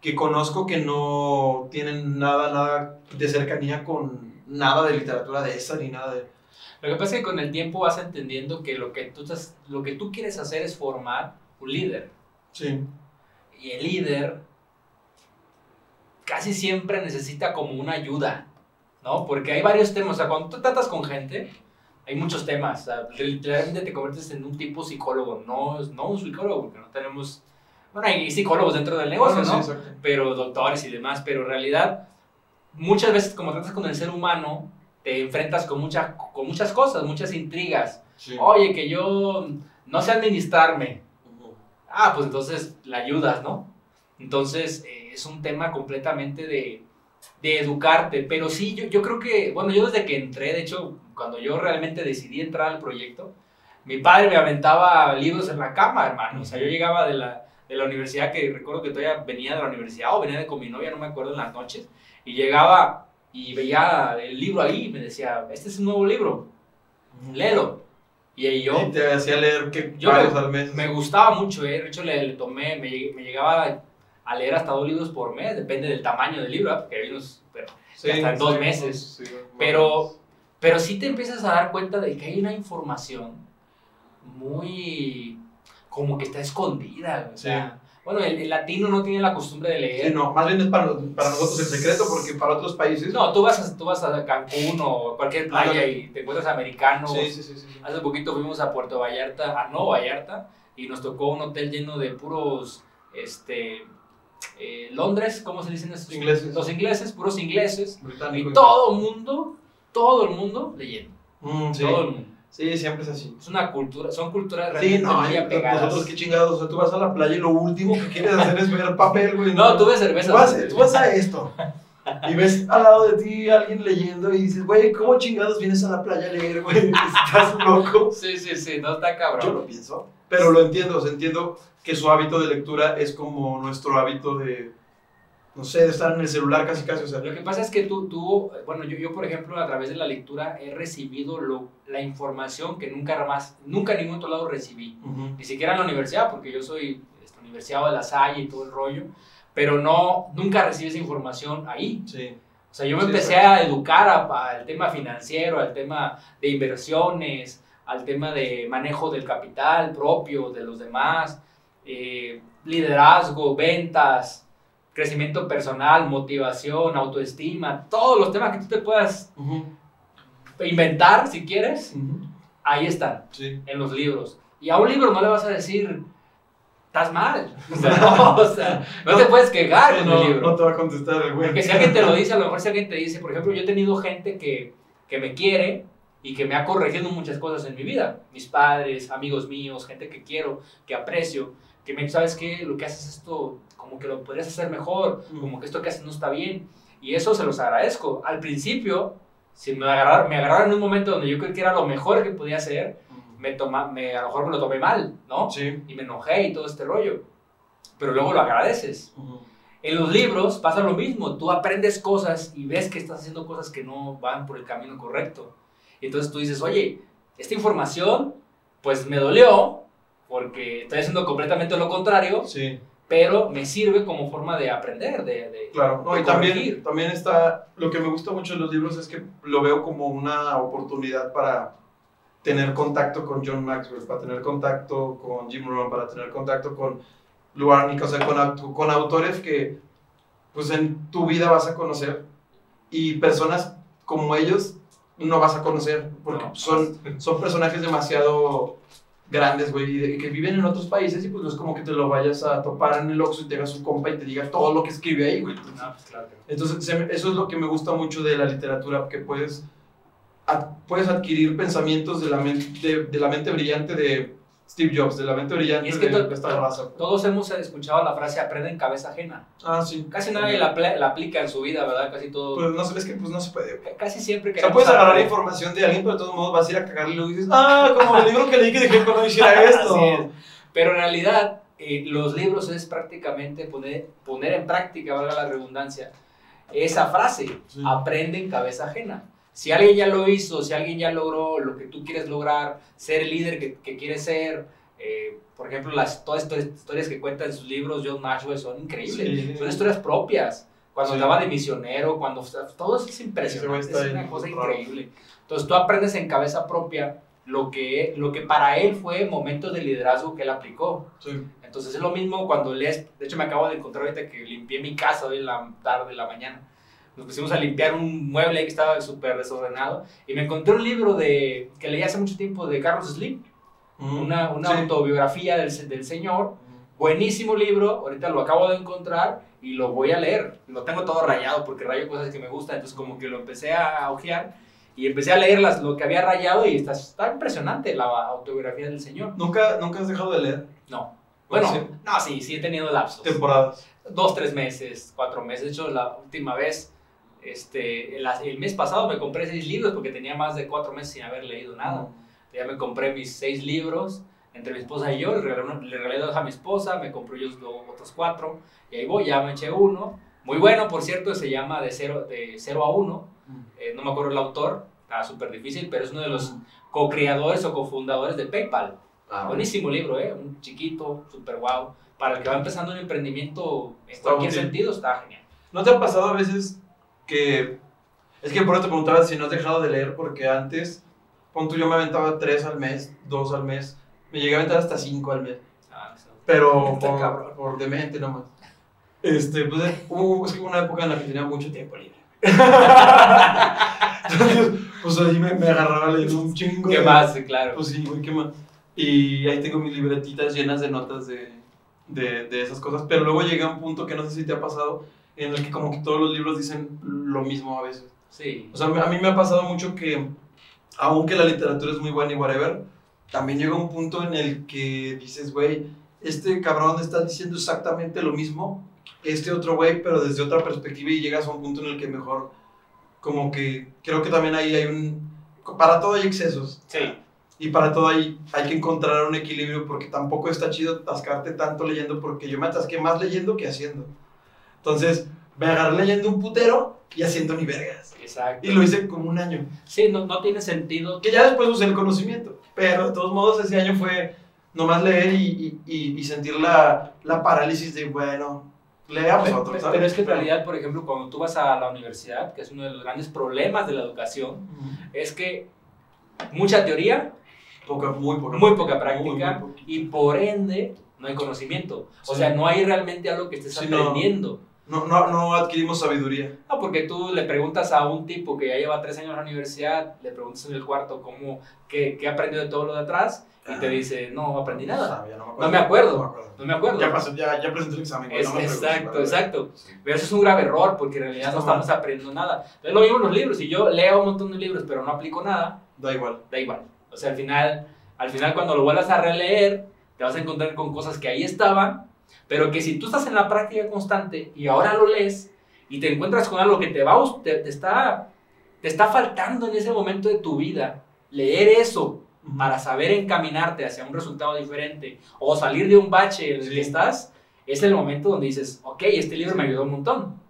que conozco que no tienen nada, nada de cercanía con nada de literatura de esa ni nada de... Lo que pasa es que con el tiempo vas entendiendo que lo que tú, estás, lo que tú quieres hacer es formar un líder. Sí, Y el líder casi siempre necesita como una ayuda, ¿no? Porque hay varios temas, o sea, cuando tú tratas con gente, hay muchos temas, o sea, literalmente te conviertes en un tipo psicólogo, no, no un psicólogo, porque no tenemos, bueno, hay psicólogos dentro del negocio, sí, ¿no? exacto. pero doctores y demás, pero en realidad muchas veces como tratas con el ser humano, te enfrentas con, mucha, con muchas cosas, muchas intrigas. Sí. Oye, que yo no sé administrarme. Ah, pues entonces la ayudas, ¿no? Entonces eh, es un tema completamente de, de educarte, pero sí, yo, yo creo que, bueno, yo desde que entré, de hecho, cuando yo realmente decidí entrar al proyecto, mi padre me aventaba libros en la cama, hermano. O sea, yo llegaba de la, de la universidad, que recuerdo que todavía venía de la universidad o venía de con mi novia, no me acuerdo, en las noches, y llegaba y veía el libro ahí y me decía, este es un nuevo libro, léelo. Y yo... Y te hacía leer que Yo al mes. Me gustaba mucho, ¿eh? De hecho, le, le tomé, me, me llegaba a leer hasta dos libros por mes, depende del tamaño del libro, ¿eh? porque hay unos... Pero, Sí, hasta en dos sí, meses. sí, pero, pero sí te empiezas a dar cuenta de que hay una información muy... como que está escondida. O sea, bueno, el, el latino no tiene la costumbre de leer. Sí, no, más bien es para, para nosotros el secreto porque para otros países. No, tú vas, a, tú vas a Cancún o cualquier playa Ándale. y te encuentras americanos. Sí, sí, sí. Hace poquito fuimos a Puerto Vallarta, a Nuevo Vallarta, y nos tocó un hotel lleno de puros, este, eh, Londres, ¿cómo se dicen esos? Ingleses. Los ingleses, puros ingleses, Británico. y todo el mundo, todo el mundo leyendo, Mm, sí. todo el mundo. sí, siempre es así. Es una cultura, son culturas Sí, realmente no, muy y apegadas. nosotros qué chingados, o sea, tú vas a la playa y lo último que quieres hacer es ver papel, güey. No, tú ves cerveza. Tú vas, tú vas a esto y ves al lado de ti a alguien leyendo y dices, güey, ¿cómo chingados vienes a la playa a leer, güey? Estás loco. Sí, sí, sí, no está cabrón. Yo lo pienso, pero lo entiendo, o sea, entiendo que su hábito de lectura es como nuestro hábito de, no sé, de estar en el celular casi casi, o sea, Lo que pasa es que tú, tú bueno, yo, yo por ejemplo a través de la lectura he recibido lo, la información que nunca más, nunca en ningún otro lado recibí. ujú, ni siquiera en la universidad, porque yo soy este, universidad de la Salle y todo el rollo, pero no, nunca recibí esa información ahí. sí, O sea, yo me Sí, empecé a educar al tema financiero, al tema de inversiones, al tema de manejo del capital propio, de los demás, eh, liderazgo, ventas, crecimiento personal, motivación, autoestima, todos los temas que tú te puedas inventar si quieres, ahí están sí, en los libros. Y a un libro no le vas a decir, estás mal. O sea, no, o sea, no te puedes quejar Sí, con no, el libro. no te va a contestar el güey. Porque si alguien te lo dice, a lo mejor si alguien te dice, por ejemplo, yo he tenido gente que, que me quiere y que me ha corregido muchas cosas en mi vida. Mis padres, amigos míos, gente que quiero, que aprecio, que me ¿sabes qué? Lo que haces esto, como que lo podrías hacer mejor, como que esto que haces no está bien. Y eso se los agradezco. Al principio, si me agarraron, me agarraron en un momento donde yo creo que era lo mejor que podía hacer, me toma, me, a lo mejor me lo tomé mal, ¿no? Sí. Y me enojé y todo este rollo. Pero luego lo agradeces. En los libros pasa lo mismo, tú aprendes cosas y ves que estás haciendo cosas que no van por el camino correcto. Y entonces tú dices, oye, esta información pues me dolió porque estoy haciendo completamente lo contrario, Sí. pero me sirve como forma de aprender, de... de Claro, no, de y también, también está, lo que me gusta mucho de los libros es que lo veo como una oportunidad para tener contacto con John Maxwell, para tener contacto con Jim Rohn, para tener contacto con Lou Arnick, o sea, con, con autores que pues en tu vida vas a conocer y personas como ellos no vas a conocer porque No. son, son personajes demasiado grandes, güey, que viven en otros países y pues no es como que te lo vayas a topar en el Oxxo y te hagas un compa y te diga todo lo que escribe ahí, güey. No, pues claro. Entonces, eso es lo que me gusta mucho de la literatura, que puedes, ad- puedes adquirir pensamientos de la, men- de, de la mente brillante de Steve Jobs, de la mente brillante Y es que de to- esta raza. Todos hemos escuchado la frase aprende en cabeza ajena. Ah, sí. Casi nadie la, apl- la aplica en su vida, ¿verdad? Casi todo... Pues no, sé, es que pues no se puede. casi siempre O sea, puedes agarrar algo. información de alguien, pero de todos modos vas a ir a cagarle y luego dices, ah, como el libro que leí que dije que no hiciera esto. Así es. Pero en realidad, eh, los libros es prácticamente poner, poner en práctica, valga la redundancia, esa frase, Sí. aprende en cabeza ajena. Si alguien ya lo hizo, si alguien ya logró lo que tú quieres lograr, ser el líder que, que quieres ser, eh, por ejemplo, las, todas estas historias que cuenta en sus libros John Maxwell son increíbles, Sí. son historias propias. Cuando Sí. de misionero, cuando todo eso es impresionante, es una cosa raro. increíble. Entonces tú aprendes en cabeza propia lo que, lo que para él fue momentos de liderazgo que él aplicó. Sí. Entonces es lo mismo cuando lees, de hecho me acabo de encontrar ahorita que limpié mi casa hoy en la tarde, en la mañana. Nos pusimos a limpiar un mueble ahí que estaba súper desordenado y me encontré un libro de, que leí hace mucho tiempo de Carlos Slim, Mm. una, una Sí. autobiografía del, del señor. Buenísimo libro, ahorita lo acabo de encontrar y lo voy a leer. Lo tengo todo rayado porque rayo cosas que me gustan, entonces como que lo empecé a ojear y empecé a leer las, lo que había rayado y está, está impresionante la autobiografía del señor. ¿Nunca, ¿Nunca has dejado de leer No. Bueno, Sí. no, sí, sí he tenido lapsos. temporadas? Dos, tres meses, cuatro meses. De hecho, la última vez, este, el, el mes pasado me compré seis libros porque tenía más de cuatro meses sin haber leído nada. Ya me compré mis seis libros entre mi esposa y yo, le regalé, le regalé dos a mi esposa, me compré yo otros cuatro, y ahí voy, ya me eché uno. Muy bueno, por cierto, se llama De Cero, de cero a Uno, eh, no me acuerdo el autor, está súper difícil, pero es uno de los co-creadores o cofundadores de PayPal. Ah, Buenísimo libro, ¿eh? Un chiquito, súper guau. Para el que va empezando un emprendimiento en Está cualquier útil. sentido, está genial. ¿No te ha pasado a veces que... Es que por eso te preguntaba si no has dejado de leer, porque antes, pon tú, yo me aventaba tres al mes, dos al mes, me llegué a aventar hasta cinco al mes, Ah, pero por, por demente nomás. Este, pues eh, hubo, es que hubo una época en la que tenía mucho tiempo libre. Entonces, pues ahí me, me agarraba leyendo un chingo. ¿Qué de- más? Claro. Pues sí, güey, qué más. Y ahí tengo mis libretitas llenas de notas de, de, de esas cosas. Pero luego llega un punto que no sé si te ha pasado, en el que como que todos los libros dicen lo mismo a veces. Sí. O sea, a mí me ha pasado mucho que, aunque la literatura es muy buena y whatever, también llega un punto en el que dices, güey, este cabrón está diciendo exactamente lo mismo, este otro güey, pero desde otra perspectiva y llegas a un punto en el que mejor, como que creo que también ahí hay un... Para todo hay excesos. Sí. Y para todo hay, hay que encontrar un equilibrio porque tampoco está chido atascarte tanto leyendo porque yo me atasqué más leyendo que haciendo. Entonces, me agarré leyendo un putero y haciendo ni vergas. Exacto. Y lo hice como un año. Sí, no, no tiene sentido. Que ya después usé el conocimiento. Pero de todos modos ese año fue nomás leer y, y, y- sentir la, la parálisis de, bueno, leamos Pero, otro, ¿sabes? pero es que en realidad, por ejemplo, cuando tú vas a la universidad, que es uno de los grandes problemas de la educación, Ujú. es que mucha teoría, Poca, muy poca. muy poca Muy, práctica muy poca. y por ende no hay conocimiento. O Sí. sea, no hay realmente algo que estés Sí, aprendiendo. No, no, no adquirimos sabiduría. No, porque tú le preguntas a un tipo que ya lleva tres años en la universidad, le preguntas en el cuarto cómo, qué, qué aprendió de todo lo de atrás, y te Ajá. dice, no aprendí nada. Ah, No me acuerdo. No me acuerdo. No me acuerdo. Ya, pasó, ya, ya presenté el examen. Es- no me exacto, exacto. Pero eso es un grave error, porque en realidad no estamos aprendiendo nada. Entonces lo mismo en los libros, si yo leo un montón de libros pero no aplico nada, Da igual. da igual. O sea, al final, al final cuando lo vuelvas a releer, te vas a encontrar con cosas que ahí estaban, pero que si tú estás en la práctica constante y ahora lo lees y te encuentras con algo que te va te, te está te está faltando en ese momento de tu vida leer eso para saber encaminarte hacia un resultado diferente o salir de un bache en el que estás, es el momento donde dices, ok, este libro me ayudó un montón.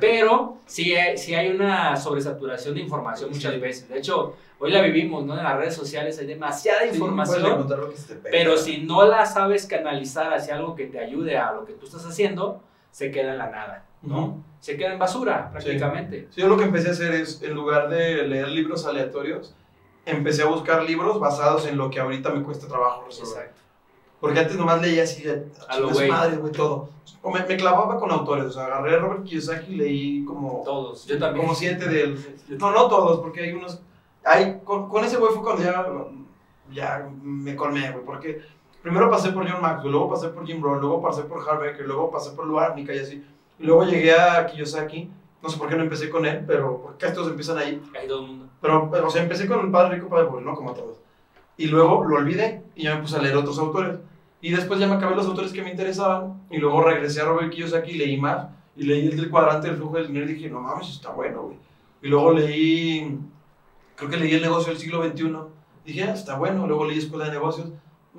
Pero sí hay, sí hay una sobresaturación de información muchas veces. De hecho, hoy la vivimos, ¿no? En las redes sociales hay demasiada información, pero si no la sabes canalizar hacia algo que te ayude a lo que tú estás haciendo, se queda en la nada, ¿no? Se queda en basura prácticamente. Sí. yo lo que empecé a hacer es, en lugar de leer libros aleatorios, empecé a buscar libros basados en lo que ahorita me cuesta trabajo resolver. Exacto. Porque antes nomás leía así, a lo güey. madre, güey, todo. O me, me, clavaba con autores, o sea, agarré a Robert Kiyosaki y leí como... Todos, yo también. Como siete de él. No, no todos, porque hay unos... Hay, con, con ese güey fue cuando ya, ya me colmé, güey, porque primero pasé por John Maxwell, luego pasé por Jim Brown, luego pasé por Harvey luego pasé por Luarnica y así. Y luego llegué a Kiyosaki, no sé por qué no empecé con él, pero porque estos empiezan ahí. Hay todo el mundo. Pero, pero, o sea, empecé con el Padre Rico, Padre Pobre, no como todos. Y luego lo olvidé y ya me puse a leer otros autores. Y después ya me acabé los autores que me interesaban y luego regresé a Robert Kiyosaki y leí más. Y leí el del cuadrante del flujo del dinero y dije, no mames, está bueno, güey. Y luego leí, creo que leí El negocio del siglo XXI. Dije, ah, está bueno. Luego leí Escuela de Negocios.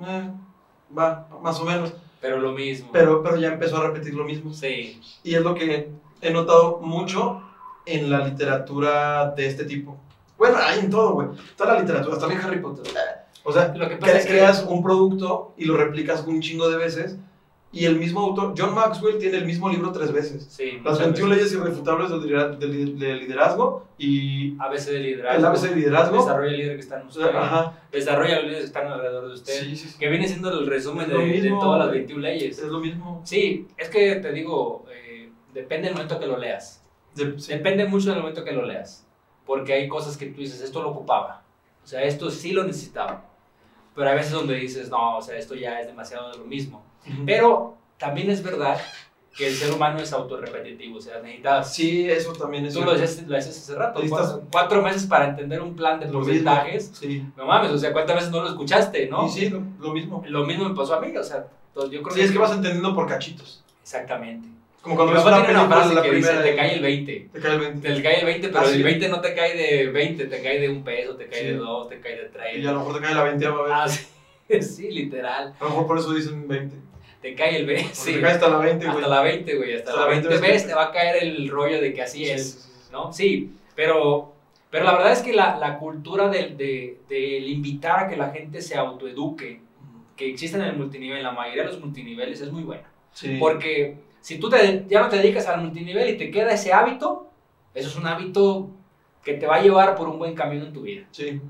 Eh, va, más o menos. Pero lo mismo. Pero, pero ya empezó a repetir lo mismo. Sí. Y es lo que he notado mucho en la literatura de este tipo. Bueno, hay en todo, güey. Toda la literatura, también Harry Potter. O sea, lo que pasa es que creas un producto y lo replicas un chingo de veces. Y el mismo autor, John Maxwell, tiene el mismo libro tres veces. Sí, Las 21 leyes irrefutables del, liderazgo y... ABC de liderazgo. El ABC de liderazgo. Desarrolla el líder que está en usted. Ajá. Desarrolla los líderes que están alrededor de usted. Sí, sí, Que viene siendo el resumen de, de, todas las 21 leyes. Es lo mismo. Sí, es que te digo, eh, depende del momento que lo leas. Depende mucho del momento que lo leas. Porque hay cosas que tú dices, esto lo ocupaba. O sea, esto sí lo necesitaba. Pero hay veces donde dices, no, o sea, esto ya es demasiado de lo mismo. Pero también es verdad que el ser humano es autorrepetitivo, o sea, necesitas... Sí, eso también es Tú lo dices, lo haces hace rato, cuatro, meses para entender un plan de porcentajes. Sí. No mames, o sea, ¿cuántas veces no lo escuchaste, no? Sí, sí, lo, mismo. Lo mismo me pasó a mí, o sea, yo creo sí, es que vas entendiendo por cachitos. Exactamente. Como cuando ves una película frase la que dice, te cae el 20. Te cae el 20. Te cae el 20, pero el 20 no te cae de 20, te cae de un peso, te cae de dos, te cae de tres. Y a lo mejor te cae la 20 a ver. Ah, sí. sí, literal. A lo mejor por eso dicen 20. Te cae el 20. Sí. Te cae hasta la 20, güey. Hasta la 20, güey. Hasta, la 20 veces te va a caer el rollo de que así es, ¿no? Sí, pero, pero la verdad es que la, la cultura del de, de, invitar a que la gente se autoeduque, que existe en el multinivel, la mayoría de los multiniveles, es muy buena. Sí. Porque si tú te, ya no te dedicas al multinivel y te queda ese hábito, eso es un hábito que te va a llevar por un buen camino en tu vida. Sí.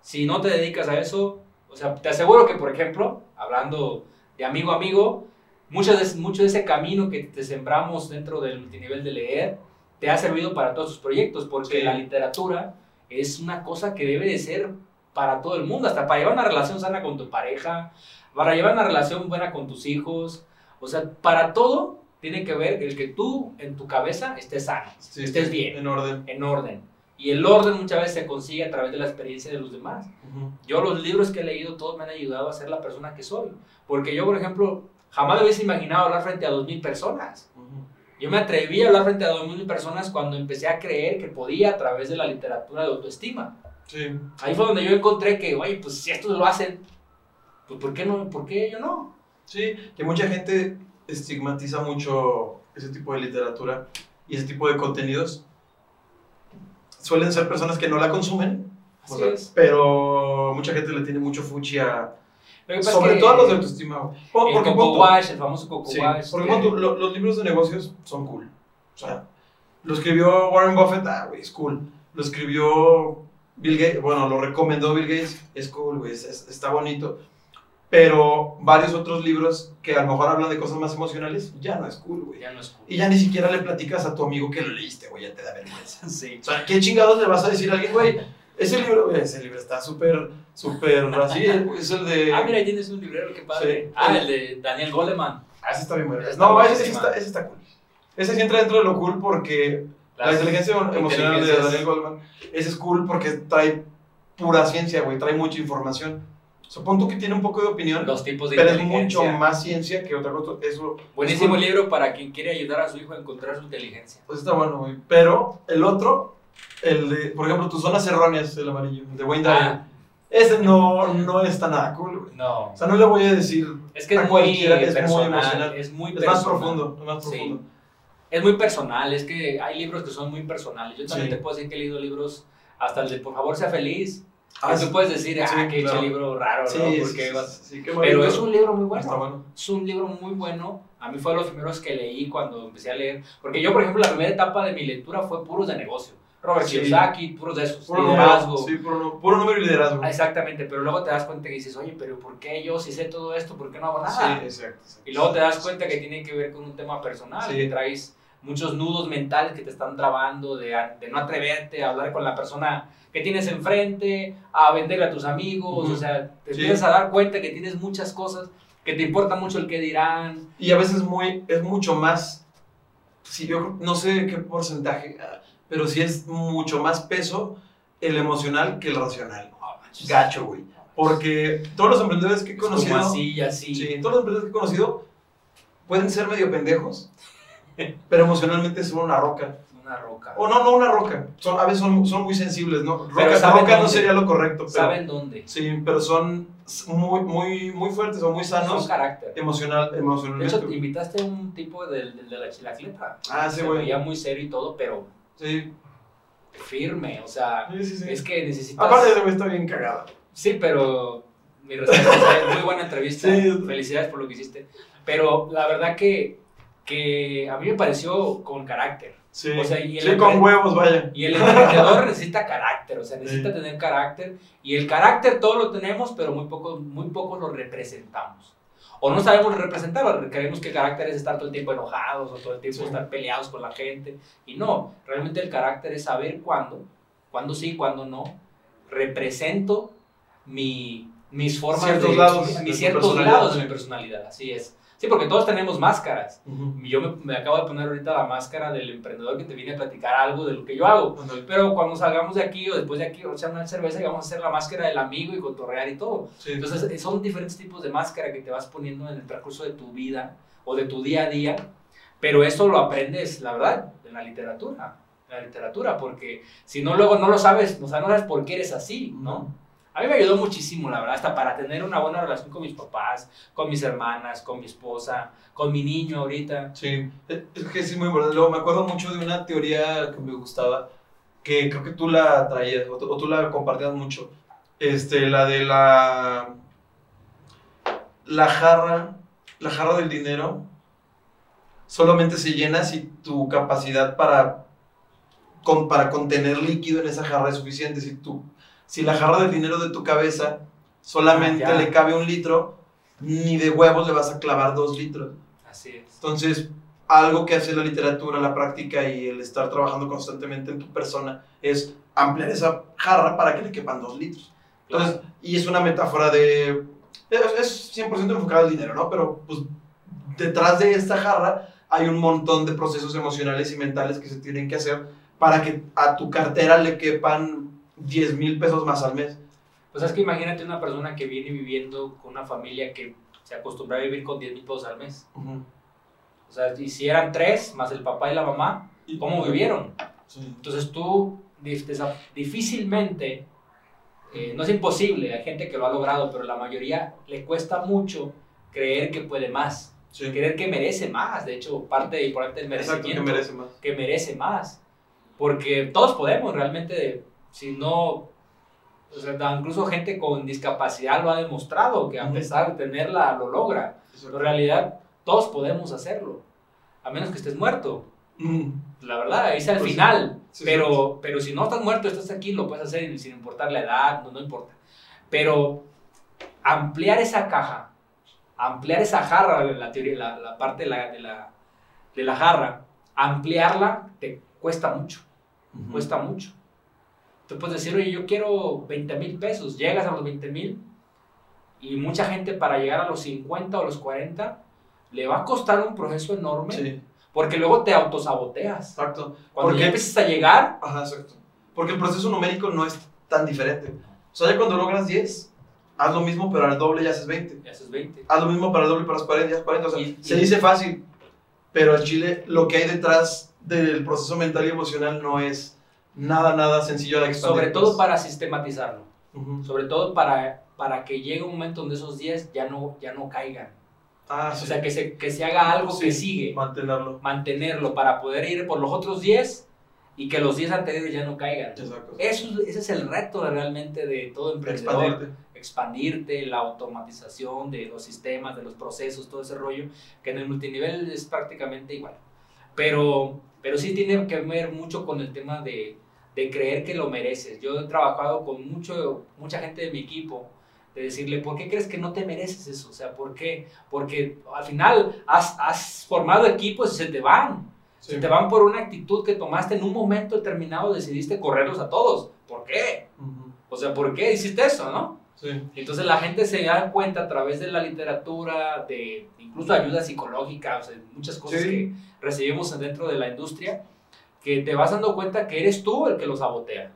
Si no te dedicas a eso, o sea, te aseguro que, por ejemplo, hablando de amigo a amigo, mucho de, mucho de ese camino que te sembramos dentro del multinivel de leer, te ha servido para todos tus proyectos, porque la literatura es una cosa que debe de ser para todo el mundo, hasta para llevar una relación sana con tu pareja, para llevar una relación buena con tus hijos, o sea, para todo tiene que ver el que tú en tu cabeza estés sano, estés bien. En orden. En orden. Y el orden muchas veces se consigue a través de la experiencia de los demás. Yo los libros que he leído, todos me han ayudado a ser la persona que soy. Porque yo, por ejemplo, jamás me hubiese imaginado hablar frente a dos mil personas. Yo me atreví a hablar frente a dos mil personas cuando empecé a creer que podía a través de la literatura de autoestima. Sí. Ahí fue donde yo encontré que, oye, pues si estos lo hacen, pues ¿por qué, no, ¿por qué yo no? Sí, que mucha gente estigmatiza mucho ese tipo de literatura y ese tipo de contenidos. Suelen ser personas que no la consumen, pero mucha gente le tiene mucho fuchi a... Sobre todo a los de autoestima. el Coco Wash, el famoso Coco Wash. Porque los libros de negocios son cool. O sea, lo escribió Warren Buffett, ah, güey, es cool. Lo escribió Bill Gates, bueno, lo recomendó Bill Gates, es cool, güey, está bonito pero varios otros libros que a lo mejor hablan de cosas más emocionales, ya no es cool, güey. Ya no es cool. Y ya ni siquiera le platicas a tu amigo que lo leíste, güey, ya te da vergüenza. Sí. O sea, ¿qué chingados le vas a decir a alguien, güey? Ese libro, ese libro está súper, súper así, es el de... Ah, mira, ahí tienes un librero, qué padre. ah, el de Daniel Goleman. Ah, ese está bien bueno. No, ese, está, ese está cool. Ese sí entra dentro de lo cool porque la, inteligencia emocional de Daniel Goleman, ese es cool porque trae pura ciencia, güey, trae mucha información. O sea, pon tú que tiene un poco de opinión, Los tipos de pero es mucho más ciencia que otra cosa. Eso Buenísimo es- libro para quien quiere ayudar a su hijo a encontrar su inteligencia. Pues está bueno, güey. Pero el otro, el de, por ejemplo, tus zonas erróneas, el amarillo, el de Wayne Dyer, Ah, ese no, no está nada cool, güey. no. O sea, no le voy a decir. Es que a es muy cualquiera, es muy personal. emocional. es muy Es personal. más profundo, es más Sí. profundo. Es muy personal, es que hay libros que son muy personales. Yo también Sí. te puedo decir que he leído libros hasta el de Por favor sea feliz. Ah, tú puedes decir, ah, Sí, que claro. libro raro, Sí, ¿no? sí, Porque sí, qué Pero es un libro muy bueno. Está bueno. Es un libro muy bueno. A mí fue de los primeros que leí cuando empecé a leer. Porque yo, por ejemplo, la primera etapa de mi lectura fue puros de negocio. Robert Sí. Kiyosaki, puros de esos. Puro liderazgo. número, sí, puro, puro número y liderazgo. Ah, Exactamente, pero luego te das cuenta que dices, oye, pero ¿por qué yo si sé todo esto, por qué no hago nada? Sí, exacto, exacto. Y luego te das cuenta que tiene que ver con un tema personal, Sí. que traes muchos nudos mentales que te están trabando, de, de no atreverte a hablar con la persona que tienes enfrente, a venderle a tus amigos, Ujú. o sea, te Sí. empiezas a dar cuenta que tienes muchas cosas, que te importa mucho el que dirán. Y a veces muy, es mucho más, sí, yo no sé qué porcentaje, ah, pero sí es mucho más peso el emocional que el racional. Gacho, güey. Porque todos los emprendedores que he Es como conocido, así así. sí, todos los emprendedores que he conocido pueden ser medio pendejos, pero emocionalmente son una roca. Una roca. O no, no una roca. Son, a veces son, son muy sensibles, ¿no? Roca, ¿saben roca no dónde? sería lo correcto, pero ¿Saben dónde? sí, pero son muy, muy, muy fuertes o muy Son sanos carácter. emocional, De emocionalmente. hecho, invitaste a un tipo del, del de la chilacleta. ah, sí, Se güey. veía muy serio y todo, pero Sí, firme, o sea, sí, sí. sí. es que necesitas... Aparte, güey está bien cagado. Sí, pero mi respeto, muy buena entrevista. Felicidades por lo que hiciste. Pero la verdad que, que a mí me pareció con carácter. Sí, O sea, y el sí con huevos, vaya. Y el emprendedor necesita carácter, o sea, necesita Sí. tener carácter. Y el carácter todos lo tenemos, pero muy pocos muy poco lo representamos. O no sabemos representarlo, creemos que el carácter es estar todo el tiempo enojados o todo el tiempo Sí. estar peleados con la gente. Y no, realmente el carácter es saber cuándo, cuándo sí, cuándo no. Represento mi, mis formas Ciertos de... lados mis tu ciertos lados de mi personalidad, así es. Sí, porque todos tenemos máscaras. Ujú. Yo me, me acabo de poner ahorita la máscara del emprendedor que te viene a platicar algo de lo que yo hago. Pero cuando salgamos de aquí o después de aquí, a echar una cerveza y vamos a hacer la máscara del amigo y cotorrear y todo. Sí. Entonces, eh, son diferentes tipos de máscara que te vas poniendo en el transcurso de tu vida o de tu día a día. Pero eso lo aprendes, la verdad, en la literatura. En la literatura, porque si no, luego no lo sabes, o sea, no sabes por qué eres así, ¿no? A mí me ayudó muchísimo, la verdad, hasta para tener una buena relación con mis papás, con mis hermanas, con mi esposa, con mi niño ahorita. Sí, es que sí, muy importante. Luego me acuerdo mucho de una teoría que me gustaba, que creo que tú la traías o, o tú la compartías mucho. Este, la de la. La jarra, la jarra del dinero solamente se llena si tu capacidad para, con, para contener líquido en esa jarra es suficiente. Si, tú, si la jarra del dinero de tu cabeza solamente Ah, ya. le cabe un litro, ni de huevos le vas a clavar dos litros. Así es. Entonces, algo que hace la literatura, la práctica y el estar trabajando constantemente en tu persona es ampliar esa jarra para que le quepan dos litros. Entonces, y es una metáfora de... Es, es 100% enfocado al dinero, ¿no? Pero pues detrás de esta jarra hay un montón de procesos emocionales y mentales que se tienen que hacer para que a tu cartera le quepan 10 mil pesos más al mes. Pues es que imagínate una persona que viene viviendo con una familia que se acostumbra a vivir con 10 mil pesos al mes. O sea, y si eran tres, más el papá y la mamá, ¿cómo vivieron? Sí. Entonces tú difícilmente, eh, no es imposible, hay gente que lo ha logrado, pero la mayoría le cuesta mucho creer que puede más, Sí. creer que merece más. De hecho, parte importante del Exacto, merecimiento que merece más. que merece más. Porque todos podemos realmente, si no, o sea, incluso gente con discapacidad lo ha demostrado, que a pesar de tenerla lo logra. Pero en realidad todos podemos hacerlo, a menos que estés muerto. La verdad, ahí es al Pues final. Sí, pero, pero si no estás muerto, estás aquí, lo puedes hacer sin importar la edad, no, no importa. Pero ampliar esa caja, ampliar esa jarra, la teoría, la, la parte de la, de, la, de la jarra, ampliarla te cuesta mucho, cuesta mucho. Tú puedes decir, oye, yo quiero 20 mil pesos, llegas a los 20 mil y mucha gente para llegar a los 50 o los 40 le va a costar un proceso enorme Sí, porque luego te autosaboteas. exacto. Cuando Porque- ya empiezas a llegar, Ajá, exacto. Porque el proceso numérico no es tan diferente. O sea, ya cuando logras 10, haz lo mismo, pero al doble ya haces 20. Ya haces 20. Haz lo mismo para el doble, para los 40, ya haces 40. O sea, Y- se y- dice fácil, pero en Chile lo que hay detrás del proceso mental y emocional no es nada, nada sencillo de expandir. Sobre todo para sistematizarlo. Sobre todo para, para que llegue un momento donde esos 10 ya no, ya no caigan. Ah, O sí. sea, que se, que se haga algo Sí, que sigue. Mantenerlo. Mantenerlo para poder ir por los otros 10 y que los 10 anteriores ya no caigan. Exacto. Eso, ese es el reto realmente de todo emprendedor. Expandirte. expandirte, la automatización de los sistemas, de los procesos, todo ese rollo, que en el multinivel es prácticamente igual. Pero, pero sí tiene que ver mucho con el tema de, de creer que lo mereces. Yo he trabajado con mucho, mucha gente de mi equipo, de decirle, ¿por qué crees que no te mereces eso? O sea, ¿por qué? Porque al final has, has formado equipos y se te van. Sí. Se te van por una actitud que tomaste en un momento determinado, decidiste correrlos a todos. ¿Por qué? O sea, ¿por qué hiciste eso, no? Sí. Entonces la gente se da cuenta a través de la literatura, de incluso ayuda psicológica, o sea, muchas cosas Sí. que recibimos dentro de la industria, que te vas dando cuenta que eres tú el que lo sabotea,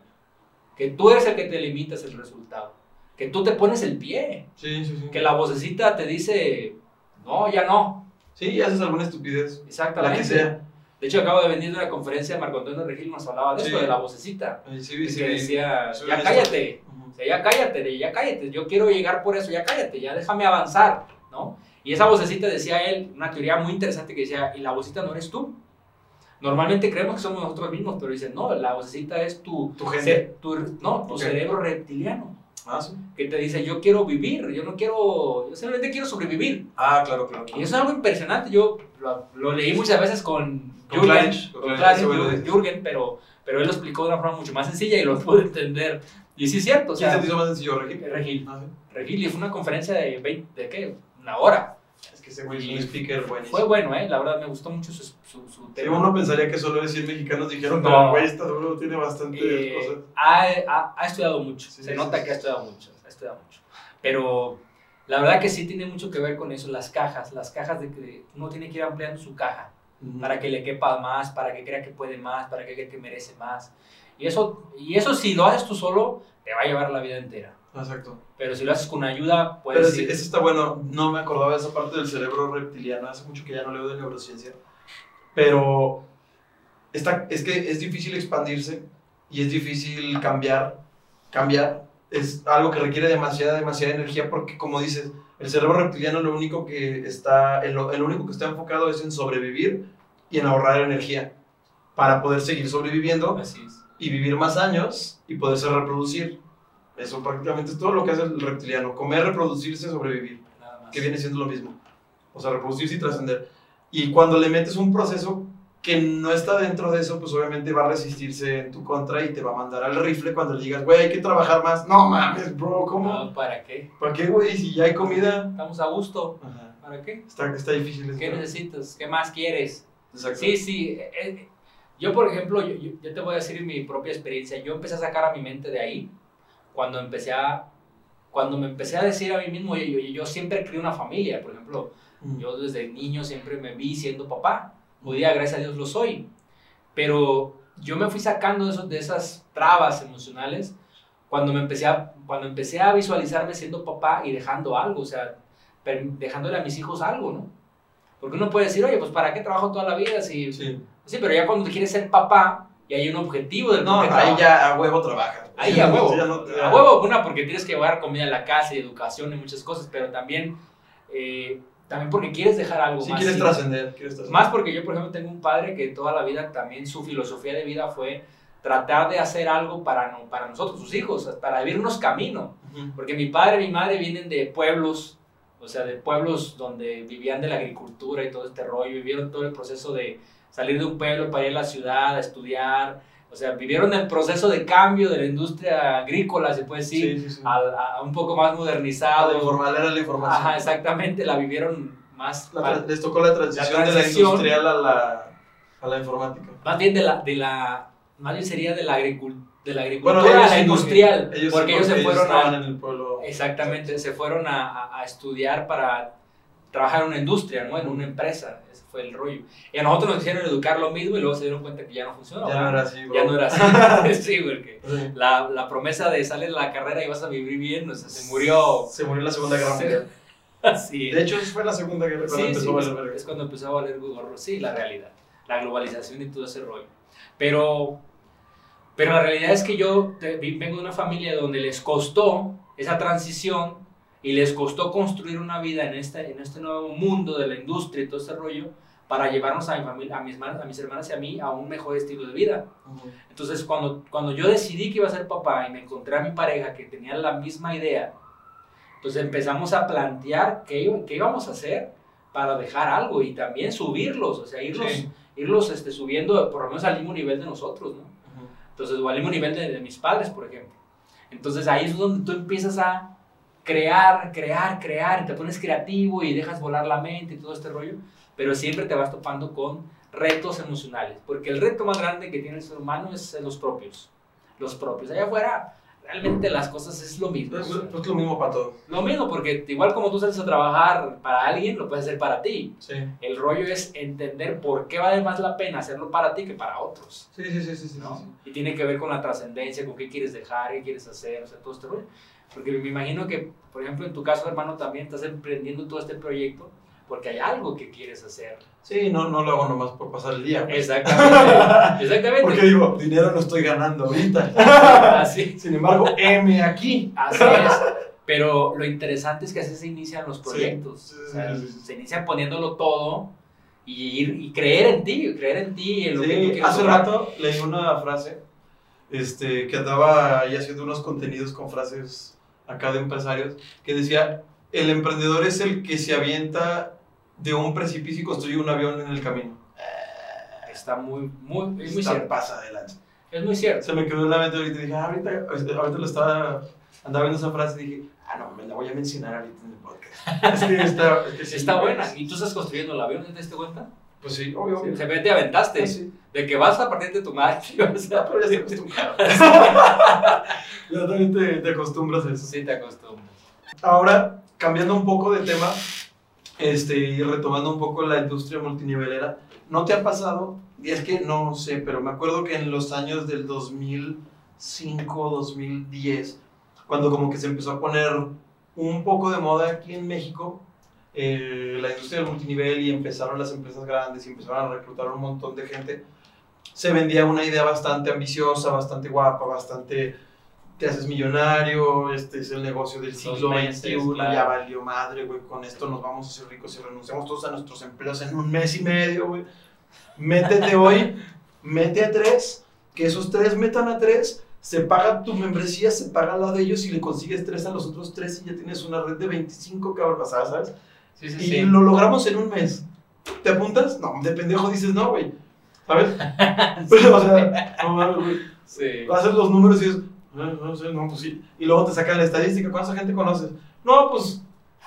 que tú eres el que te limitas el resultado, que tú te pones el pie, Sí, sí, sí. que la vocecita te dice, no, ya no, Sí, y haces alguna estupidez. exactamente. La que sea. De hecho, acabo de venir de una conferencia, Marco Antonio Regil nos hablaba de Sí. eso, de la vocecita, Ay, sí, que sí, decía, sí, ya sí. cállate. O sea, ya cállate, ya cállate, yo quiero llegar por eso, ya cállate, ya déjame avanzar, ¿no? Y esa vocecita decía él, una teoría muy interesante que decía, y la vocecita no eres tú. Normalmente creemos que somos nosotros mismos, pero dicen, no, la vocecita es tu, Tu gente. tu- no, tu Ok. cerebro reptiliano, Ah, sí. que te dice, yo quiero vivir, yo no quiero, yo simplemente quiero sobrevivir. Ah, claro, claro. Y eso es algo impresionante, yo lo, lo leí muchas veces con Con Jürgen, Clarence, con Clarence, Jürgen. Jürgen, pero, pero él lo explicó de una forma mucho más sencilla y lo pude entender. Y sí es cierto, o ¿Quién sea, se te hizo más sencillo, Regil? Regil. Ah, sí. Regil, y fue una conferencia de 20, ¿de qué? Una hora. Es que ese güey es un speaker buenísimo. Fue bueno, ¿eh? La verdad me gustó mucho su, su, su Sí, tema. uno pensaría que solo decir mexicanos dijeron, No. pero güey, está duro, tiene bastantes Eh, cosas. ha, ha- ha estudiado mucho, Sí, se sí, nota sí. que ha estudiado mucho, ha estudiado mucho. Pero la verdad que sí tiene mucho que ver con eso, las cajas, las cajas de que uno tiene que ir ampliando su caja para que le quepa más, para que crea que puede más, para que crea que merece más. Y eso, y eso si lo haces tú solo, te va a llevar la vida entera. Exacto. Pero si lo haces con ayuda, Pero puedes sí, ir- eso está bueno. No me acordaba de esa parte del cerebro reptiliano. Hace mucho que ya no leo de neurociencia. Pero está, es que es difícil expandirse y es difícil cambiar. Cambiar es algo que requiere demasiada, demasiada energía porque, como dices, el cerebro reptiliano lo único que está, en lo único que está enfocado es en sobrevivir y en ahorrar energía para poder seguir sobreviviendo Así es. Y vivir más años y poderse reproducir. Eso prácticamente es todo lo que hace el reptiliano. Comer, reproducirse, sobrevivir. Nada más. Que viene siendo lo mismo. O sea, reproducirse y trascender. Y cuando le metes un proceso que no está dentro de eso, pues obviamente va a resistirse en tu contra y te va a mandar al rifle cuando le digas, güey, hay que trabajar más. No mames, bro, ¿cómo? No, ¿Para qué? ¿Para qué, güey? Si ya hay comida. Estamos a gusto. Ajá. ¿Para qué? Está, está difícil. eso. ¿Qué necesitas? ¿Qué más quieres? Exacto. Sí, sí. eh, eh, yo, por ejemplo, yo, yo- yo te voy a decir mi propia experiencia. Yo empecé a sacar a mi mente de ahí cuando empecé a... Cuando me empecé a decir a mí mismo, yo, yo, siempre creé una familia, por ejemplo, Mm. yo desde niño siempre me vi siendo papá. Hoy día, gracias a Dios, lo soy. Pero yo me fui sacando de, esos- de esas trabas emocionales cuando, me empecé a, cuando empecé a visualizarme siendo papá y dejando algo, o sea, dejándole a mis hijos algo, ¿no? Porque uno puede decir, oye, pues ¿para qué trabajo toda la vida? Si, sí. Sí. pero ya cuando quieres ser papá y hay un objetivo del No, ahí trabajas. ya a huevo trabaja. Ahí a huevo. No te A huevo, una, porque tienes que llevar comida a la casa y educación y muchas cosas, pero también, eh, también porque quieres dejar algo Sí, más. quieres sí. trascender. quieres trascender. Más porque yo, por ejemplo, tengo un padre que toda la vida también su filosofía de vida fue tratar de hacer algo para, no- para nosotros, sus hijos, para abrirnos camino. Ujú. Porque mi padre y mi madre vienen de pueblos, o sea, de pueblos donde vivían de la agricultura y todo este rollo, vivieron todo el proceso de salir de un pueblo para ir a la ciudad a estudiar, o sea, vivieron el proceso de cambio de la industria agrícola, se puede decir, Sí, sí, sí. a, a un poco más modernizado. la informal era la información. Ajá, exactamente, la vivieron más, La les tocó la transición, de la industrial a la, a la informática. más bien de la, de la, más bien sería de la, agricul- de la agricultura a la sí, industrial, Ellos, porque ellos se fueron a, en el pueblo. Exactamente, se fueron a, a- estudiar para trabajar en una industria, ¿no? En una empresa. Ese fue el rollo. Y a nosotros nos quisieron educar lo mismo y luego se dieron cuenta que ya no funcionó. Ya no era así, bro. Ya no era así. sí, porque Sí. la, la promesa de salir de la carrera y vas a vivir bien, o sea, se murió Se murió en la Segunda Guerra. Mundial. así. De hecho, fue la Segunda Guerra cuando Sí, empezó sí, a valer es, cuando empezó a valer gorro. Sí, la realidad. La globalización y todo ese rollo. Pero, pero la realidad es que yo te- vengo de una familia donde les costó esa transición y les costó construir una vida en este, en este nuevo mundo de la industria y todo ese rollo para llevarnos a mi familia, a mis, hermanas, a mis hermanas y a mí a un mejor estilo de vida. Entonces, cuando, cuando yo decidí que iba a ser papá y me encontré a mi pareja que tenía la misma idea, pues empezamos a plantear qué, qué íbamos a hacer para dejar algo y también subirlos, o sea, irlos, Sí. irlos este, subiendo por lo menos al mismo nivel de nosotros, ¿no? Ujú. Entonces, o al mismo nivel de, de mis padres, por ejemplo. Entonces, ahí es donde tú empiezas a crear, crear, crear, te pones creativo y dejas volar la mente y todo este rollo, pero siempre te vas topando con retos emocionales, porque el reto más grande que tiene el ser humano es los propios, los propios. Allá afuera, realmente las cosas es lo mismo. Es, es lo mismo para todo. Lo mismo, porque igual como tú sales a trabajar para alguien, lo puedes hacer para ti. Sí. El rollo es entender por qué vale más la pena hacerlo para ti que para otros. Sí, sí, sí, sí, sí, ¿no? sí. Y tiene que ver con la trascendencia, con qué quieres dejar, qué quieres hacer, o sea, todo este rollo. Porque me imagino que, por ejemplo, en tu caso, hermano, también estás emprendiendo todo este proyecto porque hay algo que quieres hacer. Sí, no, no lo hago nomás por pasar el día. güey. Exactamente. Exactamente. Porque digo, dinero no estoy ganando ahorita. Así, Sin embargo, M aquí. así es. Pero lo interesante es que así se inician los proyectos. sí, O sea, sí, sí, sí. Se inician poniéndolo todo y, ir, y creer en ti, creer en ti y en lo que tú Sí, quieres hace lograr. rato leí una frase este, que andaba ahí haciendo unos contenidos con frases acá de empresarios que decía, el emprendedor es el que se avienta de un precipicio y construye un avión en el camino. Está muy, muy, es muy Está cierto. pasa adelante. Es muy cierto. Se me quedó en la mente ahorita y dije, ah, ahorita, ahorita lo estaba, andaba viendo esa frase y dije, ah, no, me la voy a mencionar ahorita en el podcast. Es que está, es que sí, Está buena. sí. ¿Y tú estás construyendo el avión? ¿Te diste cuenta? Pues sí, obvio, obvio. Se ve, te aventaste. Ah, sí. De que vas a partir de tu madre. O sea, Ah, pero ya estoy acostumbrado. ya también te, te acostumbras a eso. Sí, te acostumbras. Ahora, cambiando un poco de tema este, y retomando un poco la industria multinivelera, ¿no te ha pasado? Y es que no sé, pero me acuerdo que en los años del 2005, 2010, cuando como que se empezó a poner un poco de moda aquí en México, eh, la industria del multinivel y empezaron las empresas grandes y empezaron a reclutar un montón de gente, se vendía una idea bastante ambiciosa, bastante guapa, bastante te haces millonario, este es el negocio del siglo meses, XXI, claro. ya valió madre, güey, con esto nos vamos a hacer ricos y renunciamos todos a nuestros empleos en un mes y medio, güey. Métete hoy, mete a tres, que esos tres metan a tres, se paga tu membresía, se paga la de ellos y le consigues tres a los otros tres y ya tienes una red de 25 cabrón pasadas, ¿sabes? Sí, sí, y sí. lo logramos en un mes. ¿Te apuntas? No, de pendejo dices no, güey. ¿Sabes? Pero, o sea, no mames, güey. Sí. Haces los números y dices, "Ah, no sé, no, pues sí. Y luego te sacan la estadística, ¿cuánta gente conoces? No, pues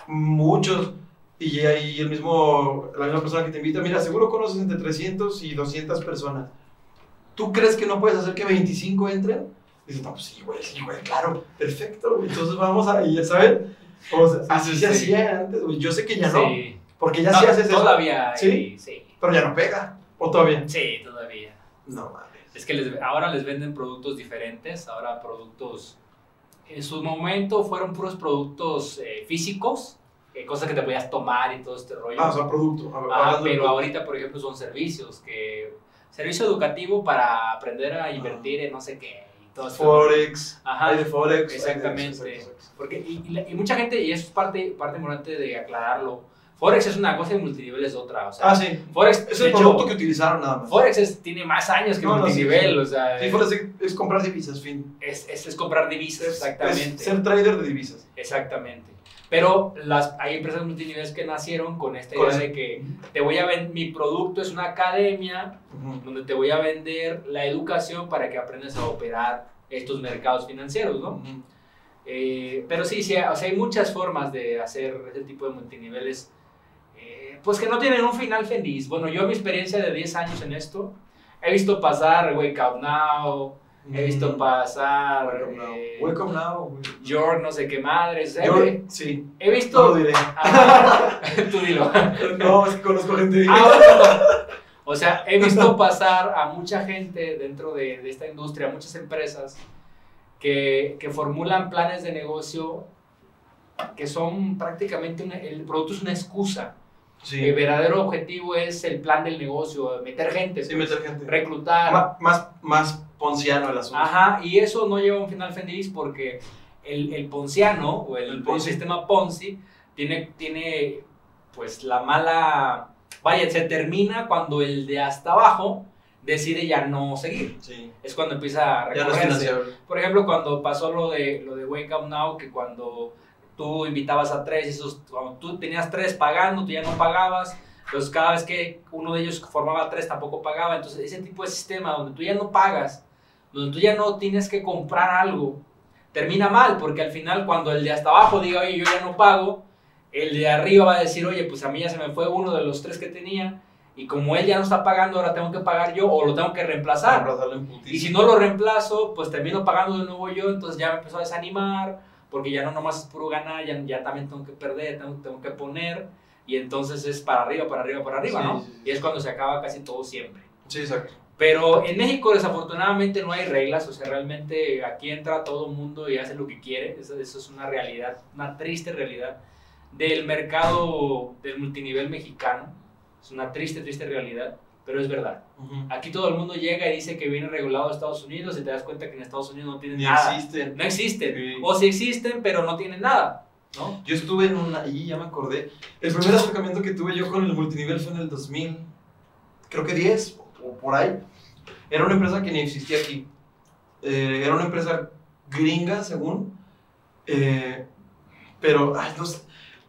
muchos. Y ahí el mismo, la misma persona que te invita, mira, seguro conoces entre 300 y 200 personas. ¿Tú crees que no puedes hacer que 25 entren? Dices, no, pues sí, güey, sí, güey, claro, perfecto. Entonces vamos a, ya sabes, o sea, Sí, así sí, se sí. hacía antes, güey. Yo sé que ya no, Sí. porque ya No, sí haces eso, Todavía. ¿Sí? pero ya no pega. ¿O todavía? Sí, todavía. No mames. Es que les- ahora les venden productos diferentes, ahora productos... En su momento fueron puros productos eh, físicos, eh, cosas que te podías tomar y todo este rollo. Ah, o sea, producto. Ah, hablando de pero producto. ahorita, por ejemplo, son servicios que... Servicio educativo para aprender Ah. a invertir en no sé qué y todo esto. Forex, Ajá, hay de Forex. hay de- exactamente. Porque, y, y la- y mucha gente, y eso es parte, parte importante de aclararlo, Forex es una cosa y multinivel es otra. O sea, Ah, sí. Forex, Es el hecho, producto que utilizaron nada más. Forex es- tiene más años que No, no, sí, multinivel, sí. o sea, Sí, Forex es, es comprar divisas, fin. es, es, es comprar divisas, exactamente. Es ser trader de divisas. Exactamente. Pero las, hay empresas multiniveles que nacieron con esta idea de que te voy a vender, mi producto es una academia donde te voy a vender la educación para que aprendas a operar estos mercados financieros, ¿no? Eh, pero sí, sí, o sea, hay muchas formas de hacer ese tipo de multiniveles, pues que no tienen un final feliz. Bueno, yo mi experiencia de 10 años en esto, he visto pasar Wake Up Now, He visto Mm. pasar Welcome now. eh, Welcome now. York, no sé qué madres. Yo- güey. sí, He no lo visto. diré. Ah, tú dilo. No, es que conozco gente. Ah, bueno. O sea, he visto pasar a mucha gente dentro de, de esta industria, muchas empresas que, que formulan planes de negocio que son prácticamente, una- el producto es una excusa. Sí, El verdadero objetivo es el plan del negocio, meter gente, sí, pues, meter gente. reclutar. Más, más ponciano el asunto. Ajá, y eso no lleva a un final feliz porque el, el ponciano o el, El Ponzi. sistema Ponzi tiene, tiene pues la mala... Vaya, se termina cuando el de hasta abajo decide ya no seguir. Sí, Es cuando empieza a no recorrerse. financiable. Por ejemplo, cuando pasó lo de, lo de Wake Up Now, que cuando tú invitabas a tres, y esos, cuando tú tenías tres pagando, tú ya no pagabas, entonces cada vez que uno de ellos formaba tres tampoco pagaba, entonces ese tipo de sistema donde tú ya no pagas, donde tú ya no tienes que comprar algo, termina mal, porque al final cuando el de hasta abajo diga, oye, yo ya no pago, el de arriba va a decir, oye, pues a mí ya se me fue uno de los tres que tenía, y como él ya no está pagando, ahora tengo que pagar yo o lo tengo que reemplazar. Y si no lo reemplazo, pues termino pagando de nuevo yo, entonces ya me empezó a desanimar, porque ya no nomás es puro ganar, ya, ya también tengo que perder, tengo, tengo que poner, y entonces es para arriba, para arriba, para arriba, Sí, ¿no? sí. Y es cuando se acaba casi todo siempre. Sí, exacto. Pero en México desafortunadamente no hay reglas, o sea, realmente aquí entra todo el mundo y hace lo que quiere, eso, eso es una realidad, una triste realidad del mercado del multinivel mexicano, es una triste, triste realidad, pero es verdad. Aquí todo el mundo llega y dice que viene regulado a Estados Unidos y te das cuenta que en Estados Unidos no tienen Ni nada. existen. No existen. Sí. O sí existen, pero no tienen nada. ¿no? Yo estuve en una, y ya me acordé. El primer acercamiento que tuve yo con el multinivel fue en el 2000, creo que 10 o por ahí. Era una empresa que ni existía aquí. Eh, era una empresa gringa, según. Eh, pero, ay, no sé.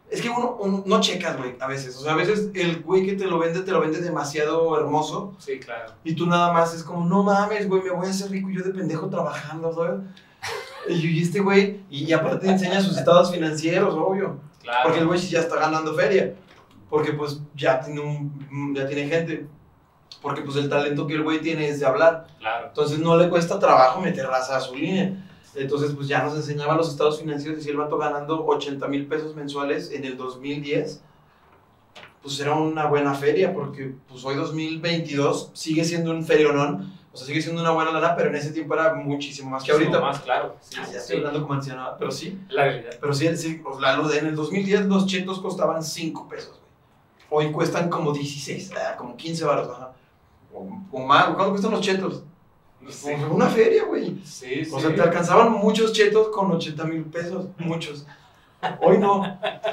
Es que uno, uno no checas, güey, a veces. O sea, a veces el güey que te lo vende, te lo vende demasiado hermoso. Sí, claro. Y tú nada más es como, no mames, güey, me voy a hacer rico yo de pendejo trabajando, ¿sabes? Y este güey, y, aparte enseña sus estados financieros, obvio. Claro. Porque el güey ya está ganando feria. Porque pues ya tiene, un, ya tiene gente. Porque pues el talento que el güey tiene es de hablar. Claro. Entonces no le cuesta trabajo meter raza a su línea. Entonces pues ya nos enseñaba los estados financieros y si el vato ganando 80 mil pesos mensuales en el 2010, pues era una buena feria porque pues hoy 2022 sigue siendo un ferionón. O sea, sigue siendo una buena lana, pero en ese tiempo era muchísimo más que ahorita. Más, claro. Sí, Ah, sí, ya sí. estoy hablando como anciano, pero sí. La realidad. Pero sí, sí pues, la luz, en el 2010 los chetos costaban 5 pesos, güey. Hoy cuestan como 16, ah, como 15 baros, ajá. O, o más, ¿cuánto cuestan los chetos? Sí. Como una feria, güey. Sí, sí. O sea, te alcanzaban muchos chetos con 80 mil pesos, muchos. Hoy no.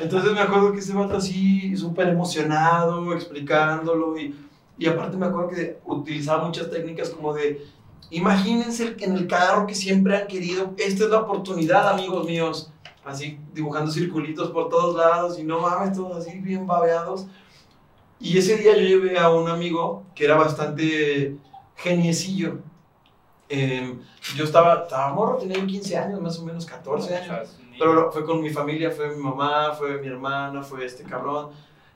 Entonces me acuerdo que ese vato así, súper emocionado, explicándolo. Y, y aparte me acuerdo que utilizaba muchas técnicas como de, imagínense en el carro que siempre han querido, esta es la oportunidad, amigos míos. Así dibujando circulitos por todos lados y no mames, todos así bien babeados. Y ese día yo llevé a un amigo que era bastante geniecillo. Eh, yo estaba, estaba morro, tenía 15 años, más o menos 14 años. Pero fue con mi familia, fue mi mamá, fue mi hermana, fue este cabrón.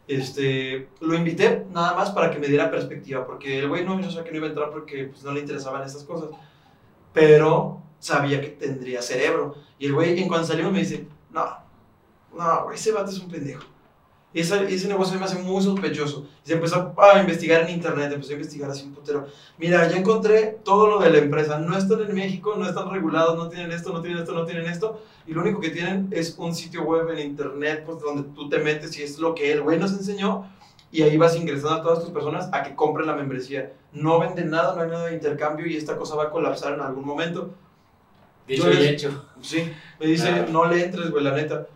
Este, lo invité nada más para que me diera perspectiva, porque el güey no, yo sabía que no iba a entrar porque pues, no le interesaban estas cosas. Pero sabía que tendría cerebro. Y el güey, en cuanto salimos, me dice: No, no, güey, ese vato es un pendejo. Y ese, ese negocio me hace muy sospechoso. Y se empezó a investigar en internet, empezó a investigar así un putero. Mira, ya encontré todo lo de la empresa. No están en México, no están regulados, no tienen esto, no tienen esto, no tienen esto. Y lo único que tienen es un sitio web en internet, pues donde tú te metes y es lo que el güey nos enseñó. Y ahí vas ingresando a todas tus personas a que compren la membresía. No venden nada, no hay nada de intercambio y esta cosa va a colapsar en algún momento. Dicho y hecho. Sí, me dice, Claro. no le entres, güey, la neta.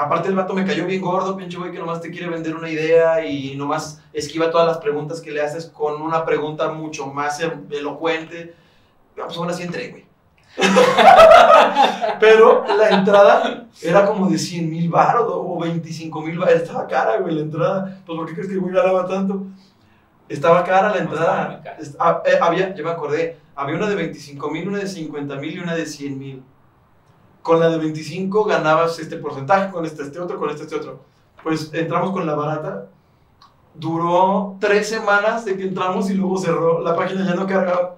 Aparte el vato me cayó bien gordo, pinche güey, que nomás te quiere vender una idea y nomás esquiva todas las preguntas que le haces con una pregunta mucho más elo- elocuente. Pues aún así entré, güey. Pero la entrada era como de 100 mil baros o 25 mil baros. Estaba cara, güey, la entrada. Pues ¿por qué crees que el güey ganaba tanto? Estaba cara la No, estaba entrada. ah, eh, había, ya me acordé, había una de 25 mil, una de 50 mil y una de 100 mil. Con la de 25 ganabas este porcentaje, con este, este otro, con este, este otro. Pues entramos con la barata. Duró tres semanas de que entramos y luego cerró. La página ya no cargaba.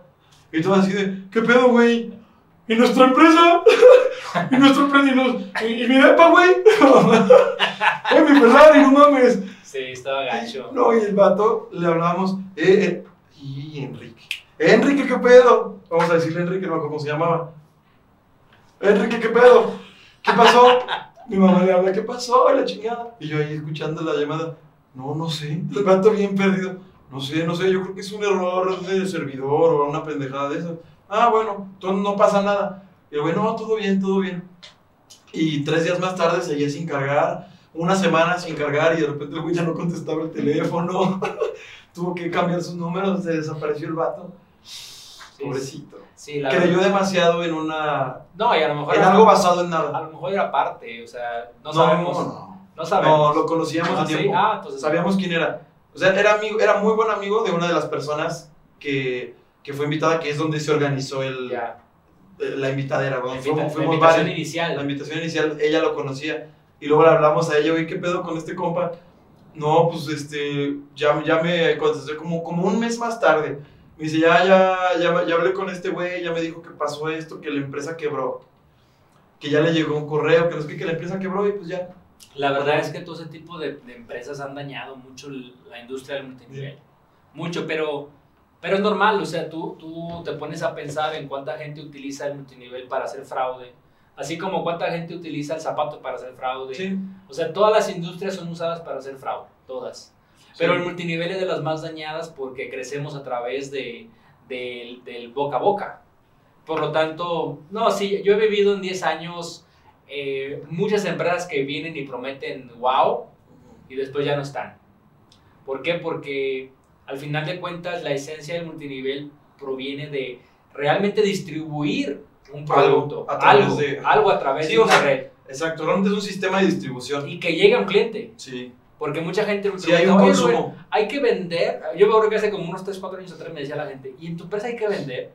Y todo así de, ¿qué pedo, güey? ¿Y nuestra empresa? ¿Y nuestro emprendimiento? ¿Y, y mi depa, güey? ¡Eh, mi Ferrari, no mames! Sí, estaba gacho. No, y el vato le hablábamos, eh, eh, y Enrique. Enrique, ¿qué pedo? Vamos a decirle a Enrique, no cómo se llamaba. Enrique, ¿qué pedo? ¿Qué pasó? Mi mamá le habla, ¿qué pasó? La chingada. Y yo ahí escuchando la llamada, no, no sé. El vato bien perdido. No sé, no sé, yo creo que es un error de servidor o una pendejada de eso. Ah, bueno, entonces no pasa nada. Y el güey, no, todo bien, todo bien. Y tres días más tarde seguía sin cargar, una semana sin cargar y de repente el güey ya no contestaba el teléfono. Tuvo que cambiar sus números, se desapareció el vato. Sí, Pobrecito. Sí, la Creyó verdad. demasiado en una. No, y a lo mejor en algo basado en A nada. lo mejor era parte, o sea, no, sabemos. No, No, no. sabemos. No, lo conocíamos Ah, a sí, tiempo. ah, entonces. Sabíamos quién era. O sea, era, amigo, era muy buen amigo de una de las personas que, que fue invitada, que es donde se organizó el, Ya. la invitadera. La, invita- fuimos, la fuimos invitación varios. inicial. La invitación inicial, ella lo conocía. Y luego le hablamos a ella, oye, ¿qué pedo con este compa? No, pues este, ya, ya me contesté como, como un mes más tarde. Me dice, ya, ya, ya, ya hablé con este güey, ya me dijo que pasó esto, que la empresa quebró. Que ya le llegó un correo, que no es que, que la empresa quebró y pues ya. La verdad es que todo ese tipo de, de empresas han dañado mucho la industria del multinivel. Mucho, pero, pero es normal. O sea, tú, tú te pones a pensar en cuánta gente utiliza el multinivel para hacer fraude. Así como cuánta gente utiliza el zapato para hacer fraude. Sí. O sea, todas las industrias son usadas para hacer fraude. Todas. Pero el multinivel es de las más dañadas porque crecemos a través de, del- del boca a boca. Por lo tanto, no, sí, yo he vivido en 10 años eh, muchas empresas que vienen y prometen wow y después ya no están. ¿Por qué? Porque al final de cuentas la esencia del multinivel proviene de realmente distribuir un Algo, producto, a través algo, de- algo a través Sí, de o una sea, red Exacto, realmente es un sistema de distribución. y que llegue a un cliente. Sí. Porque mucha gente Sí, hay un pregunta, "Oye, Rubén, consumo. hay que vender. Yo me acuerdo que hace como unos 3, 4 años atrás me decía la gente, ¿y en tu empresa hay que vender?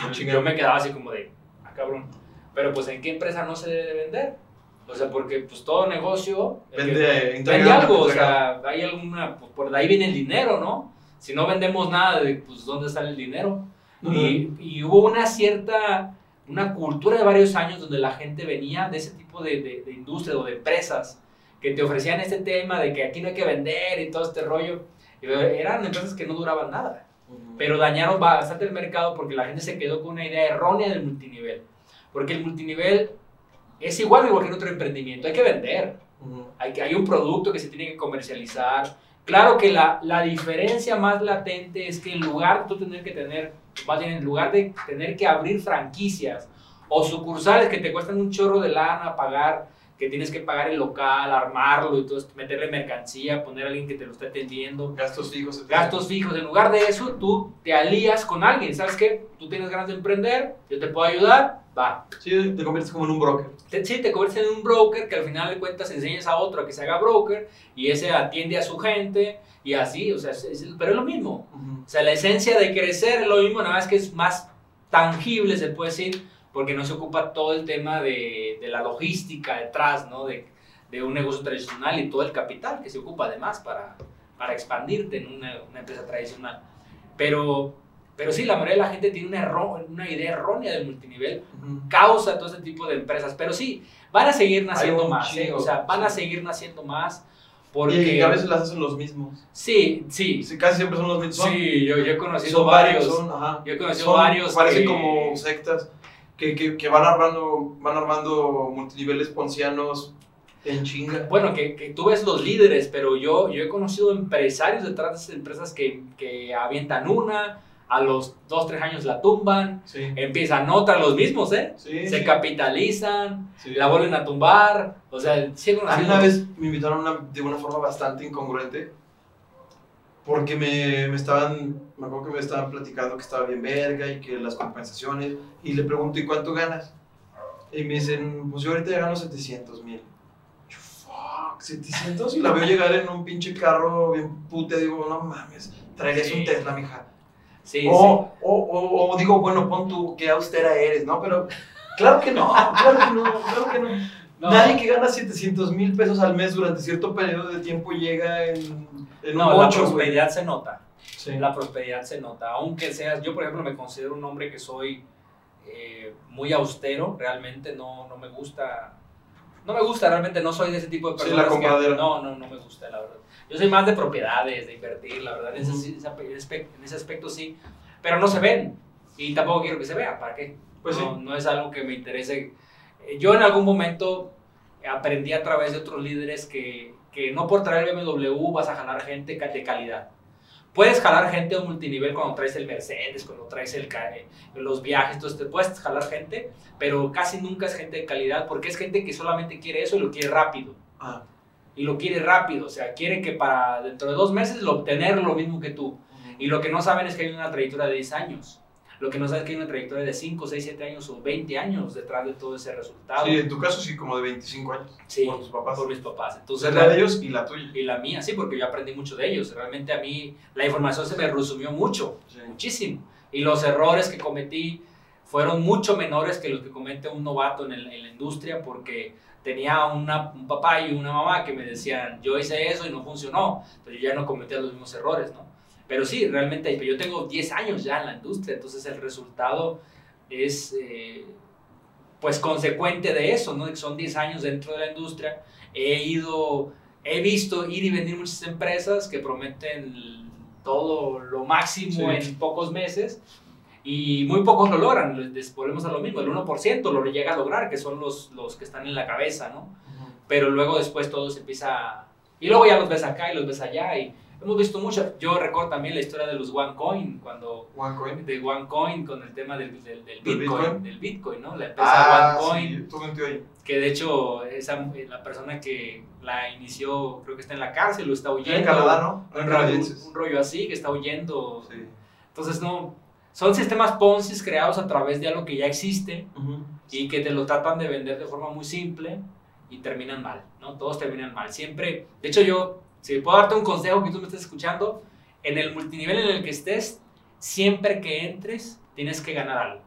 Ah, yo- yo me quedaba así como de, ah, cabrón. Pero pues, ¿en qué empresa no se debe vender? O sea, porque pues todo negocio que- Vende, vende algo, o sea, hay alguna, pues por ahí viene el dinero, ¿no? Si no vendemos nada, pues ¿dónde sale el dinero? Ujú. y, y hubo una cierta, una cultura de varios años donde la gente venía de ese tipo de, de, de industria o de empresas que te ofrecían este tema de que aquí no hay que vender y todo este rollo. Eran empresas que no duraban nada, Ujú. pero dañaron bastante el mercado porque la gente se quedó con una idea errónea del multinivel. Porque el multinivel es igual que en otro emprendimiento, hay que vender. Hay, hay un producto que se tiene que comercializar. Claro que la, la diferencia más latente es que en lugar de tú tener que tener, más bien en lugar de tener que abrir franquicias o sucursales que te cuestan un chorro de lana pagar, que tienes que pagar el local, armarlo y todo esto, meterle mercancía, poner a alguien que te lo esté atendiendo, Gastos fijos. gastos fijos. En lugar de eso, tú te alías con alguien. ¿Sabes qué? Tú tienes ganas de emprender, yo te puedo ayudar, va. Sí, te conviertes como en un broker. Te, sí, te conviertes en un broker que al final de cuentas enseñas a otro a que se haga broker y ese atiende a su gente y así, o sea, es- es- pero es lo mismo. Ujú. O sea, la esencia de crecer es lo mismo, nada más que es más tangible, se puede decir, porque no se ocupa todo el tema de, de la logística detrás, ¿no? De, de un negocio tradicional y todo el capital que se ocupa además para, para expandirte en una, una empresa tradicional. Pero, pero sí, la mayoría de la gente tiene una, erro- una idea errónea del multinivel causa todo este tipo de empresas. Pero sí, van a seguir naciendo más, ¿eh? O sea, van a seguir naciendo más. Y Porque. a veces las hacen los mismos. Sí, sí. Sí, casi siempre son los mismos. Sí, yo, yo he conocido son varios. son, ajá. yo he conocido Son- varios. Parecen que- como sectas que, que, que van armando van armando multiniveles poncianos en chinga. Bueno, que, que tú ves los líderes, pero yo, yo he conocido empresarios detrás de esas empresas que, que avientan una, a los dos, tres años la tumban, Sí. empiezan otra, los mismos, ¿eh? Sí. Se sí, capitalizan, sí. la vuelven a tumbar. O sea, he A mí una vez me invitaron una- de una forma bastante incongruente porque me, me estaban, me acuerdo que me estaban platicando que estaba bien verga y que las compensaciones y le pregunto, ¿y cuánto ganas? Y me dicen, pues yo ahorita ya gano 700 mil. Yo, fuck, 700 y la veo llegar en un pinche carro bien puta, digo, no mames, traerías Sí. un Tesla, mija. Sí, o, o, o, o digo, bueno, pon tú, qué austera eres, ¿no? Pero claro que no, claro que no, claro que no. Sí. No, Nadie que gana 700 mil pesos al mes durante cierto periodo de tiempo llega en, en no, un la 8, güey. prosperidad se nota. Sí. la prosperidad se nota. Aunque seas, yo por ejemplo me considero un hombre que soy eh, muy austero, realmente no, no me gusta, no me gusta, realmente no soy de ese tipo de Sí, personas. la que- compradera. no, no, no me gusta, la verdad. Yo soy más de propiedades, de invertir, la verdad, en, ese, sí, en ese aspecto sí, pero no se ven y tampoco quiero que se vea, ¿para qué? Pues sí. no, no es algo que me interese. Eh, Yo en algún momento aprendí a través de otros líderes que, que no por traer BMW vas a jalar gente de calidad. Puedes jalar gente un multinivel cuando traes el Mercedes, cuando traes el, eh, los viajes, entonces te puedes jalar gente, pero casi nunca es gente de calidad porque es gente que solamente quiere eso y lo quiere rápido. Ah. Y lo quiere rápido, o sea, quiere que para dentro de dos meses lo obtener lo mismo que tú. Y lo que no saben es que hay una trayectoria de 10 años. Lo que no saben es que hay una trayectoria de 5, 6, 7 años o 20 años detrás de todo ese resultado. Sí, en tu caso sí, como de 25 años. Sí, por tus papás. por mis papás. O Entonces, sea, la de ellos y la tuya. y la mía, sí, porque yo aprendí mucho de ellos. Realmente a mí la información se me resumió mucho, Sí. muchísimo. Y los errores que cometí fueron mucho menores que los que comete un novato en, el- en la industria porque tenía una- un papá y una mamá que me decían, yo hice eso y no funcionó. Entonces yo ya no cometía los mismos errores, ¿no? Pero sí, realmente yo tengo 10 años ya en la industria, entonces el resultado es eh, pues consecuente de eso, ¿no? Que Son 10 años dentro de la industria. He ido, he visto ir y venir muchas empresas que prometen todo lo máximo Sí. en pocos meses y muy pocos lo logran. Les volvemos a lo mismo, el 1% lo llega a lograr, que son los, los que están en la cabeza, ¿no? Pero luego después todo se empieza... Y luego ya los ves acá y los ves allá y hemos visto mucho. Yo recuerdo también la historia de los OneCoin, cuando OneCoin. de OneCoin con el tema del, del, del ¿Del Bitcoin, Bitcoin? del Bitcoin, ¿no? La empresa Ah, OneCoin, sí, un que de hecho esa, la persona que la inició creo que está en la cárcel o está huyendo. En Canadá, ¿no? Un canadienses. un rollo así, que está huyendo. Sí. Entonces, no, son sistemas Ponzi creados a través de algo que ya existe y que te lo tratan de vender de forma muy simple y terminan mal, ¿no? Todos terminan mal. Siempre, de hecho yo, si puedo darte un consejo que tú me estés escuchando, en el multinivel en el que estés, siempre que entres, tienes que ganar algo.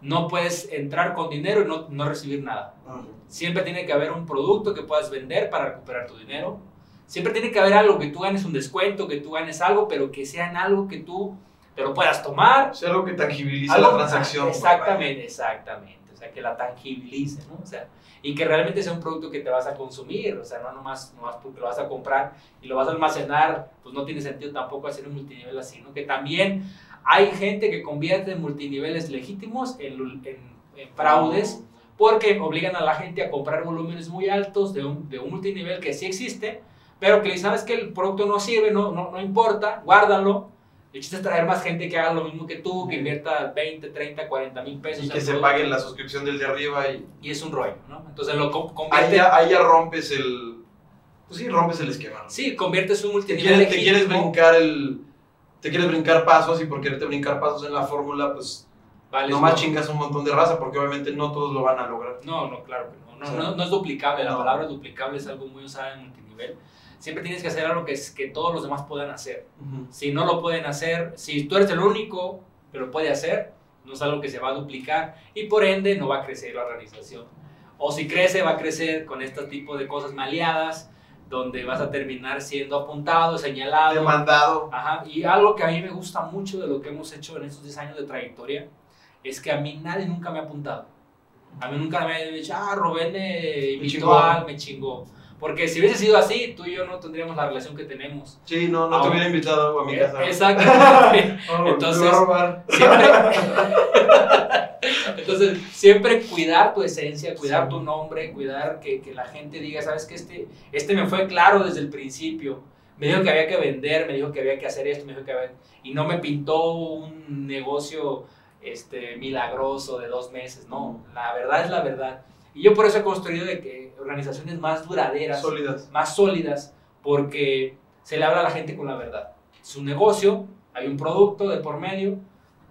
No puedes entrar con dinero y no, no recibir nada. Siempre tiene que haber un producto que puedas vender para recuperar tu dinero. Siempre tiene que haber algo que tú ganes un descuento, que tú ganes algo, pero que sea en algo que tú te lo puedas tomar, O sea, algo que tangibilice algo- la transacción. Exactamente, exactamente. O sea, que la tangibilice, ¿no? O sea, y que realmente sea un producto que te vas a consumir, o sea, no nomás, nomás porque lo vas a comprar y lo vas a almacenar, pues no tiene sentido tampoco hacer un multinivel así, ¿no? Que también hay gente que convierte multiniveles legítimos en, fraudes porque obligan a la gente a comprar volúmenes muy altos de un, de un multinivel que sí existe, pero que sabes que el producto no sirve, no, no, no importa, guárdalo. El chiste es traer más gente que haga lo mismo que tú, que invierta 20, 30, 40 mil pesos. Y que se paguen la suscripción del de arriba y Y es un rollo, ¿no? Entonces lo co- ahí convierte... ya, ahí ya rompes el... Pues sí, rompes el esquema. ¿no? Sí, conviertes un Te multinivel quieres, te quieres brincar el... Te quieres brincar pasos y por quererte brincar pasos en la fórmula, pues vales nomás chingas un montón de raza porque obviamente no todos lo van a lograr. No, no, claro que no. No, no, no es duplicable. La palabra duplicable es algo muy usada en multinivel. Siempre tienes que hacer algo que, es, que todos los demás puedan hacer. Si no lo pueden hacer, si tú eres el único que lo puede hacer, no es algo que se va a duplicar y por ende no va a crecer la organización. O si crece, va a crecer con este tipo de cosas maleadas, donde vas a terminar siendo apuntado, señalado. Demandado. Ajá, y algo que a mí me gusta mucho de lo que hemos hecho en estos 10 años de trayectoria es que a mí nadie nunca me ha apuntado. A mí nunca me ha dicho, ah, Rubén me invitó chingó. a, me chingó. Porque si hubiese sido así, tú y yo no tendríamos la relación que tenemos. Sí, no, no te Ah, hubiera invitado a mi Eh, casa. No, Entonces- me va a robar. Siempre. Entonces, siempre cuidar tu esencia, cuidar Sí. tu nombre, cuidar que, que la gente diga, sabes que este, este me fue claro desde el principio. Me dijo que había que vender, me dijo que había que hacer esto, me dijo que había... Y no me pintó un negocio este, milagroso de dos meses, no. La verdad es la verdad. Y yo por eso he construido de que organizaciones más duraderas, Sólidas. más sólidas, porque se le habla a la gente con la verdad. Es un negocio, hay un producto de por medio,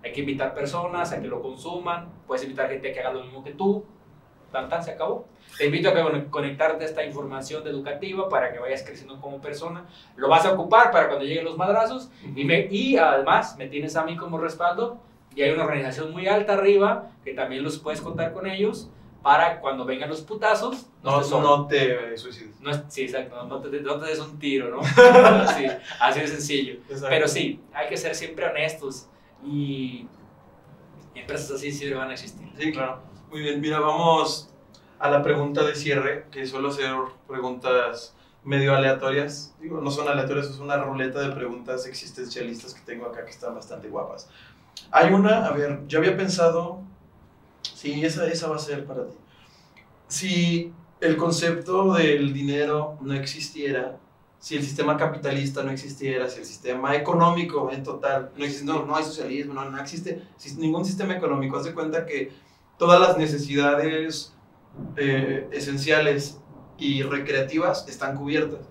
hay que invitar personas a que lo consuman, puedes invitar gente a que haga lo mismo que tú, tan tan se acabó. Te invito a que con- conectarte a esta información educativa para que vayas creciendo como persona. Lo vas a ocupar para cuando lleguen los madrazos y, me, y además me tienes a mí como respaldo y hay una organización muy alta arriba que también los puedes contar con ellos para cuando vengan los putazos. No, sobren. no te suicides. No es- sí, exacto, no te, no te des un tiro, ¿no? así, así de sencillo. Pero sí, hay que ser siempre honestos y empresas así siempre van a existir. Sí, claro. Muy bien, mira, vamos a la pregunta de cierre, que suelo hacer preguntas medio aleatorias. Digo, no son aleatorias, es una ruleta de preguntas existencialistas que tengo acá que están bastante guapas. Hay una, a ver, yo había pensado, sí, esa, esa va a ser para ti. Si el concepto del dinero no existiera, si el sistema capitalista no existiera, si el sistema económico en total no existe, no, no hay socialismo, no, no existe si- ningún sistema económico, haz de cuenta que todas las necesidades eh, esenciales y recreativas están cubiertas.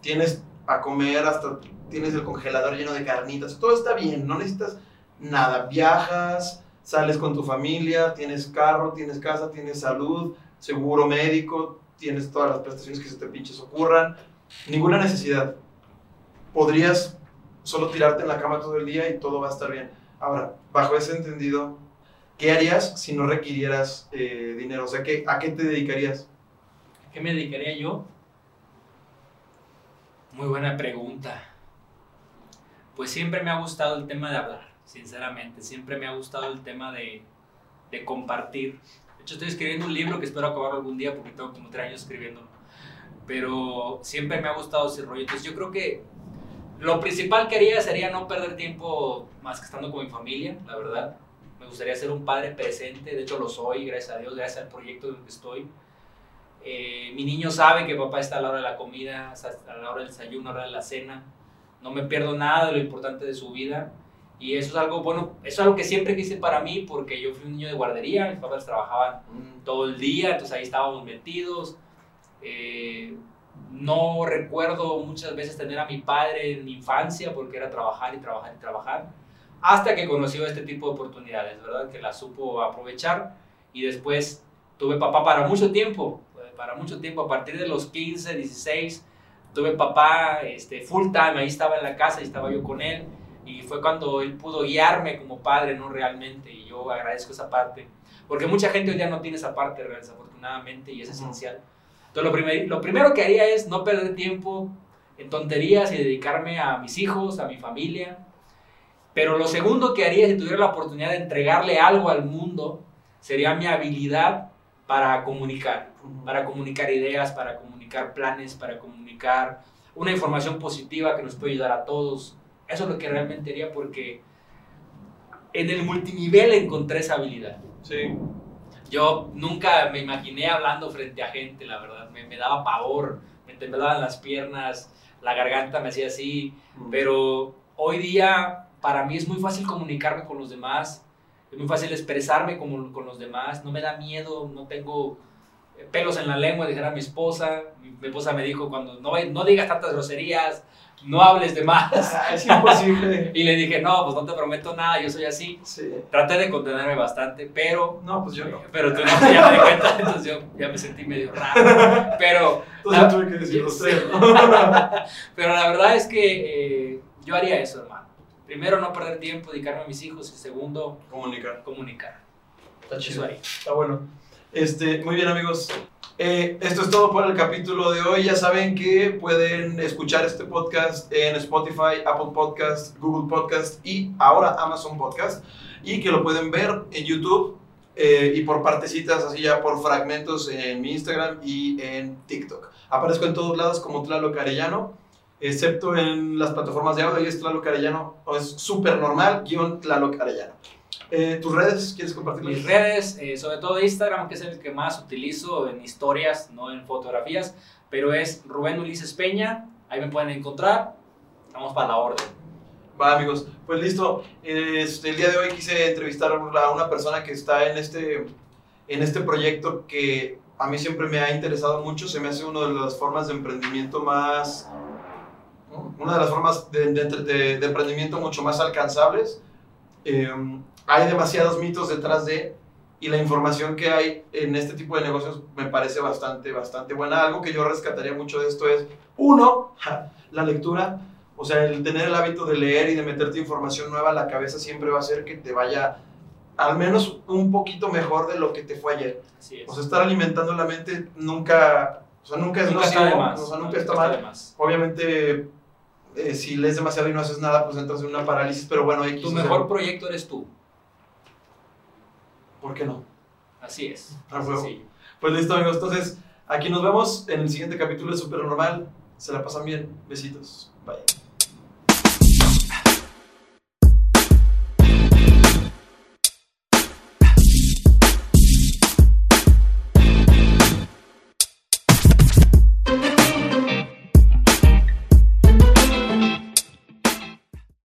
Tienes a comer hasta, tienes el congelador lleno de carnitas, todo está bien, no necesitas nada, viajas, sales con tu familia, tienes carro, tienes casa, tienes salud, seguro médico, tienes todas las prestaciones que se te pinches ocurran, ninguna necesidad. Podrías solo tirarte en la cama todo el día y todo va a estar bien. Ahora, bajo ese entendido, ¿qué harías si no requirieras eh, dinero? O sea, ¿qué, ¿a qué te dedicarías? ¿A ¿Qué me dedicaría yo? Muy buena pregunta. Pues siempre me ha gustado el tema de hablar, sinceramente. Siempre me ha gustado el tema de, de compartir. De hecho, estoy escribiendo un libro que espero acabar algún día porque tengo como tres años escribiéndolo. Pero siempre me ha gustado ese rollo. Entonces yo creo que lo principal que haría sería no perder tiempo más que estando con mi familia, la verdad. Me gustaría ser un padre presente, de hecho lo soy, gracias a Dios, gracias al proyecto en el que estoy. Eh, mi niño sabe que papá está a la hora de la comida, a la hora del desayuno, a la hora de la cena. No me pierdo nada de lo importante de su vida. Y eso es algo, bueno, eso es algo que siempre quise para mí porque yo fui un niño de guardería, mis papás trabajaban todo el día, entonces ahí estábamos metidos. Eh, no recuerdo muchas veces tener a mi padre en mi infancia porque era trabajar y trabajar y trabajar, hasta que conoció este tipo de oportunidades, ¿verdad? Que las supo aprovechar y después tuve papá para mucho tiempo, eh, para mucho tiempo, a partir de los 15, 16, tuve papá este, full time, ahí estaba en la casa y estaba yo con él y fue cuando él pudo guiarme como padre, no realmente, y yo agradezco esa parte, porque mucha gente hoy día no tiene esa parte, desafortunadamente, y es esencial. Entonces, lo, primer, lo primero que haría es no perder tiempo en tonterías y dedicarme a mis hijos, a mi familia. Pero lo segundo que haría si tuviera la oportunidad de entregarle algo al mundo sería mi habilidad para comunicar, para comunicar ideas, para comunicar planes, para comunicar una información positiva que nos puede ayudar a todos. Eso es lo que realmente haría porque en el multinivel encontré esa habilidad. Sí. Yo nunca me imaginé hablando frente a gente, la verdad. Me, me daba pavor, me temblaban las piernas, la garganta me hacía así. Pero hoy día para mí es muy fácil comunicarme con los demás, es muy fácil expresarme con, con los demás, no me da miedo, no tengo pelos en la lengua, dijera mi esposa. Mi, mi esposa me dijo cuando no, no digas tantas groserías, no hables de más. Ah, es imposible. Y le dije, no, pues no te prometo nada, yo soy así. Sí. Traté de contenerme bastante, pero No, pues yo no. pero tú no, ya me di cuenta, entonces yo ya me sentí medio raro. Pero, Entonces la, yo tuve que decir los tres, ¿no? pero la verdad es que eh, yo haría eso, hermano. Primero, no perder tiempo, dedicarme a mis hijos. Y segundo, Comunicar. comunicar. Está Eso chido. haría. Está bueno. Este, muy bien, amigos. Eh, esto es todo por el capítulo de hoy. Ya saben que pueden escuchar este podcast en Spotify, Apple Podcast, Google Podcast y ahora Amazon Podcast. Y que lo pueden ver en YouTube eh, y por partecitas, así ya por fragmentos en mi Instagram y en TikTok. Aparezco en todos lados como Tlaloc Arellano, excepto en las plataformas de audio. Y es Tlaloc Arellano, es súper normal, guion Tlaloc Arellano. Eh, ¿Tus redes? ¿Quieres compartirlas? Mis redes, eh, sobre todo Instagram, que es el que más utilizo en historias, no en fotografías, pero es Rubén Ulises Peña. Ahí me pueden encontrar. Estamos para la orden. Va amigos, pues listo. Este, el día de hoy quise entrevistar a una persona que está en este, en este proyecto que a mí siempre me ha interesado mucho. Se me hace una de las formas de emprendimiento más, una de las formas de, de, de, de emprendimiento mucho más alcanzables. Eh, hay demasiados mitos detrás de y la información que hay en este tipo de negocios me parece bastante, bastante buena. Algo que yo rescataría mucho de esto es, uno, la lectura. O sea, el tener el hábito de leer y de meterte información nueva a la cabeza siempre va a hacer que te vaya al menos un poquito mejor de lo que te fue ayer. O sea, estar alimentando la mente nunca, o sea, nunca es nunca nocivo, está de más. o sea, nunca, no, está, mal. Más. Obviamente, eh, si lees demasiado y no haces nada, pues entras en una parálisis, pero bueno, Tu mejor sea, proyecto eres tú. ¿Por qué no? Así es. Ah, Pues listo, amigos. Entonces, aquí nos vemos en el siguiente capítulo de Super Normal. Se la pasan bien. Besitos. Bye.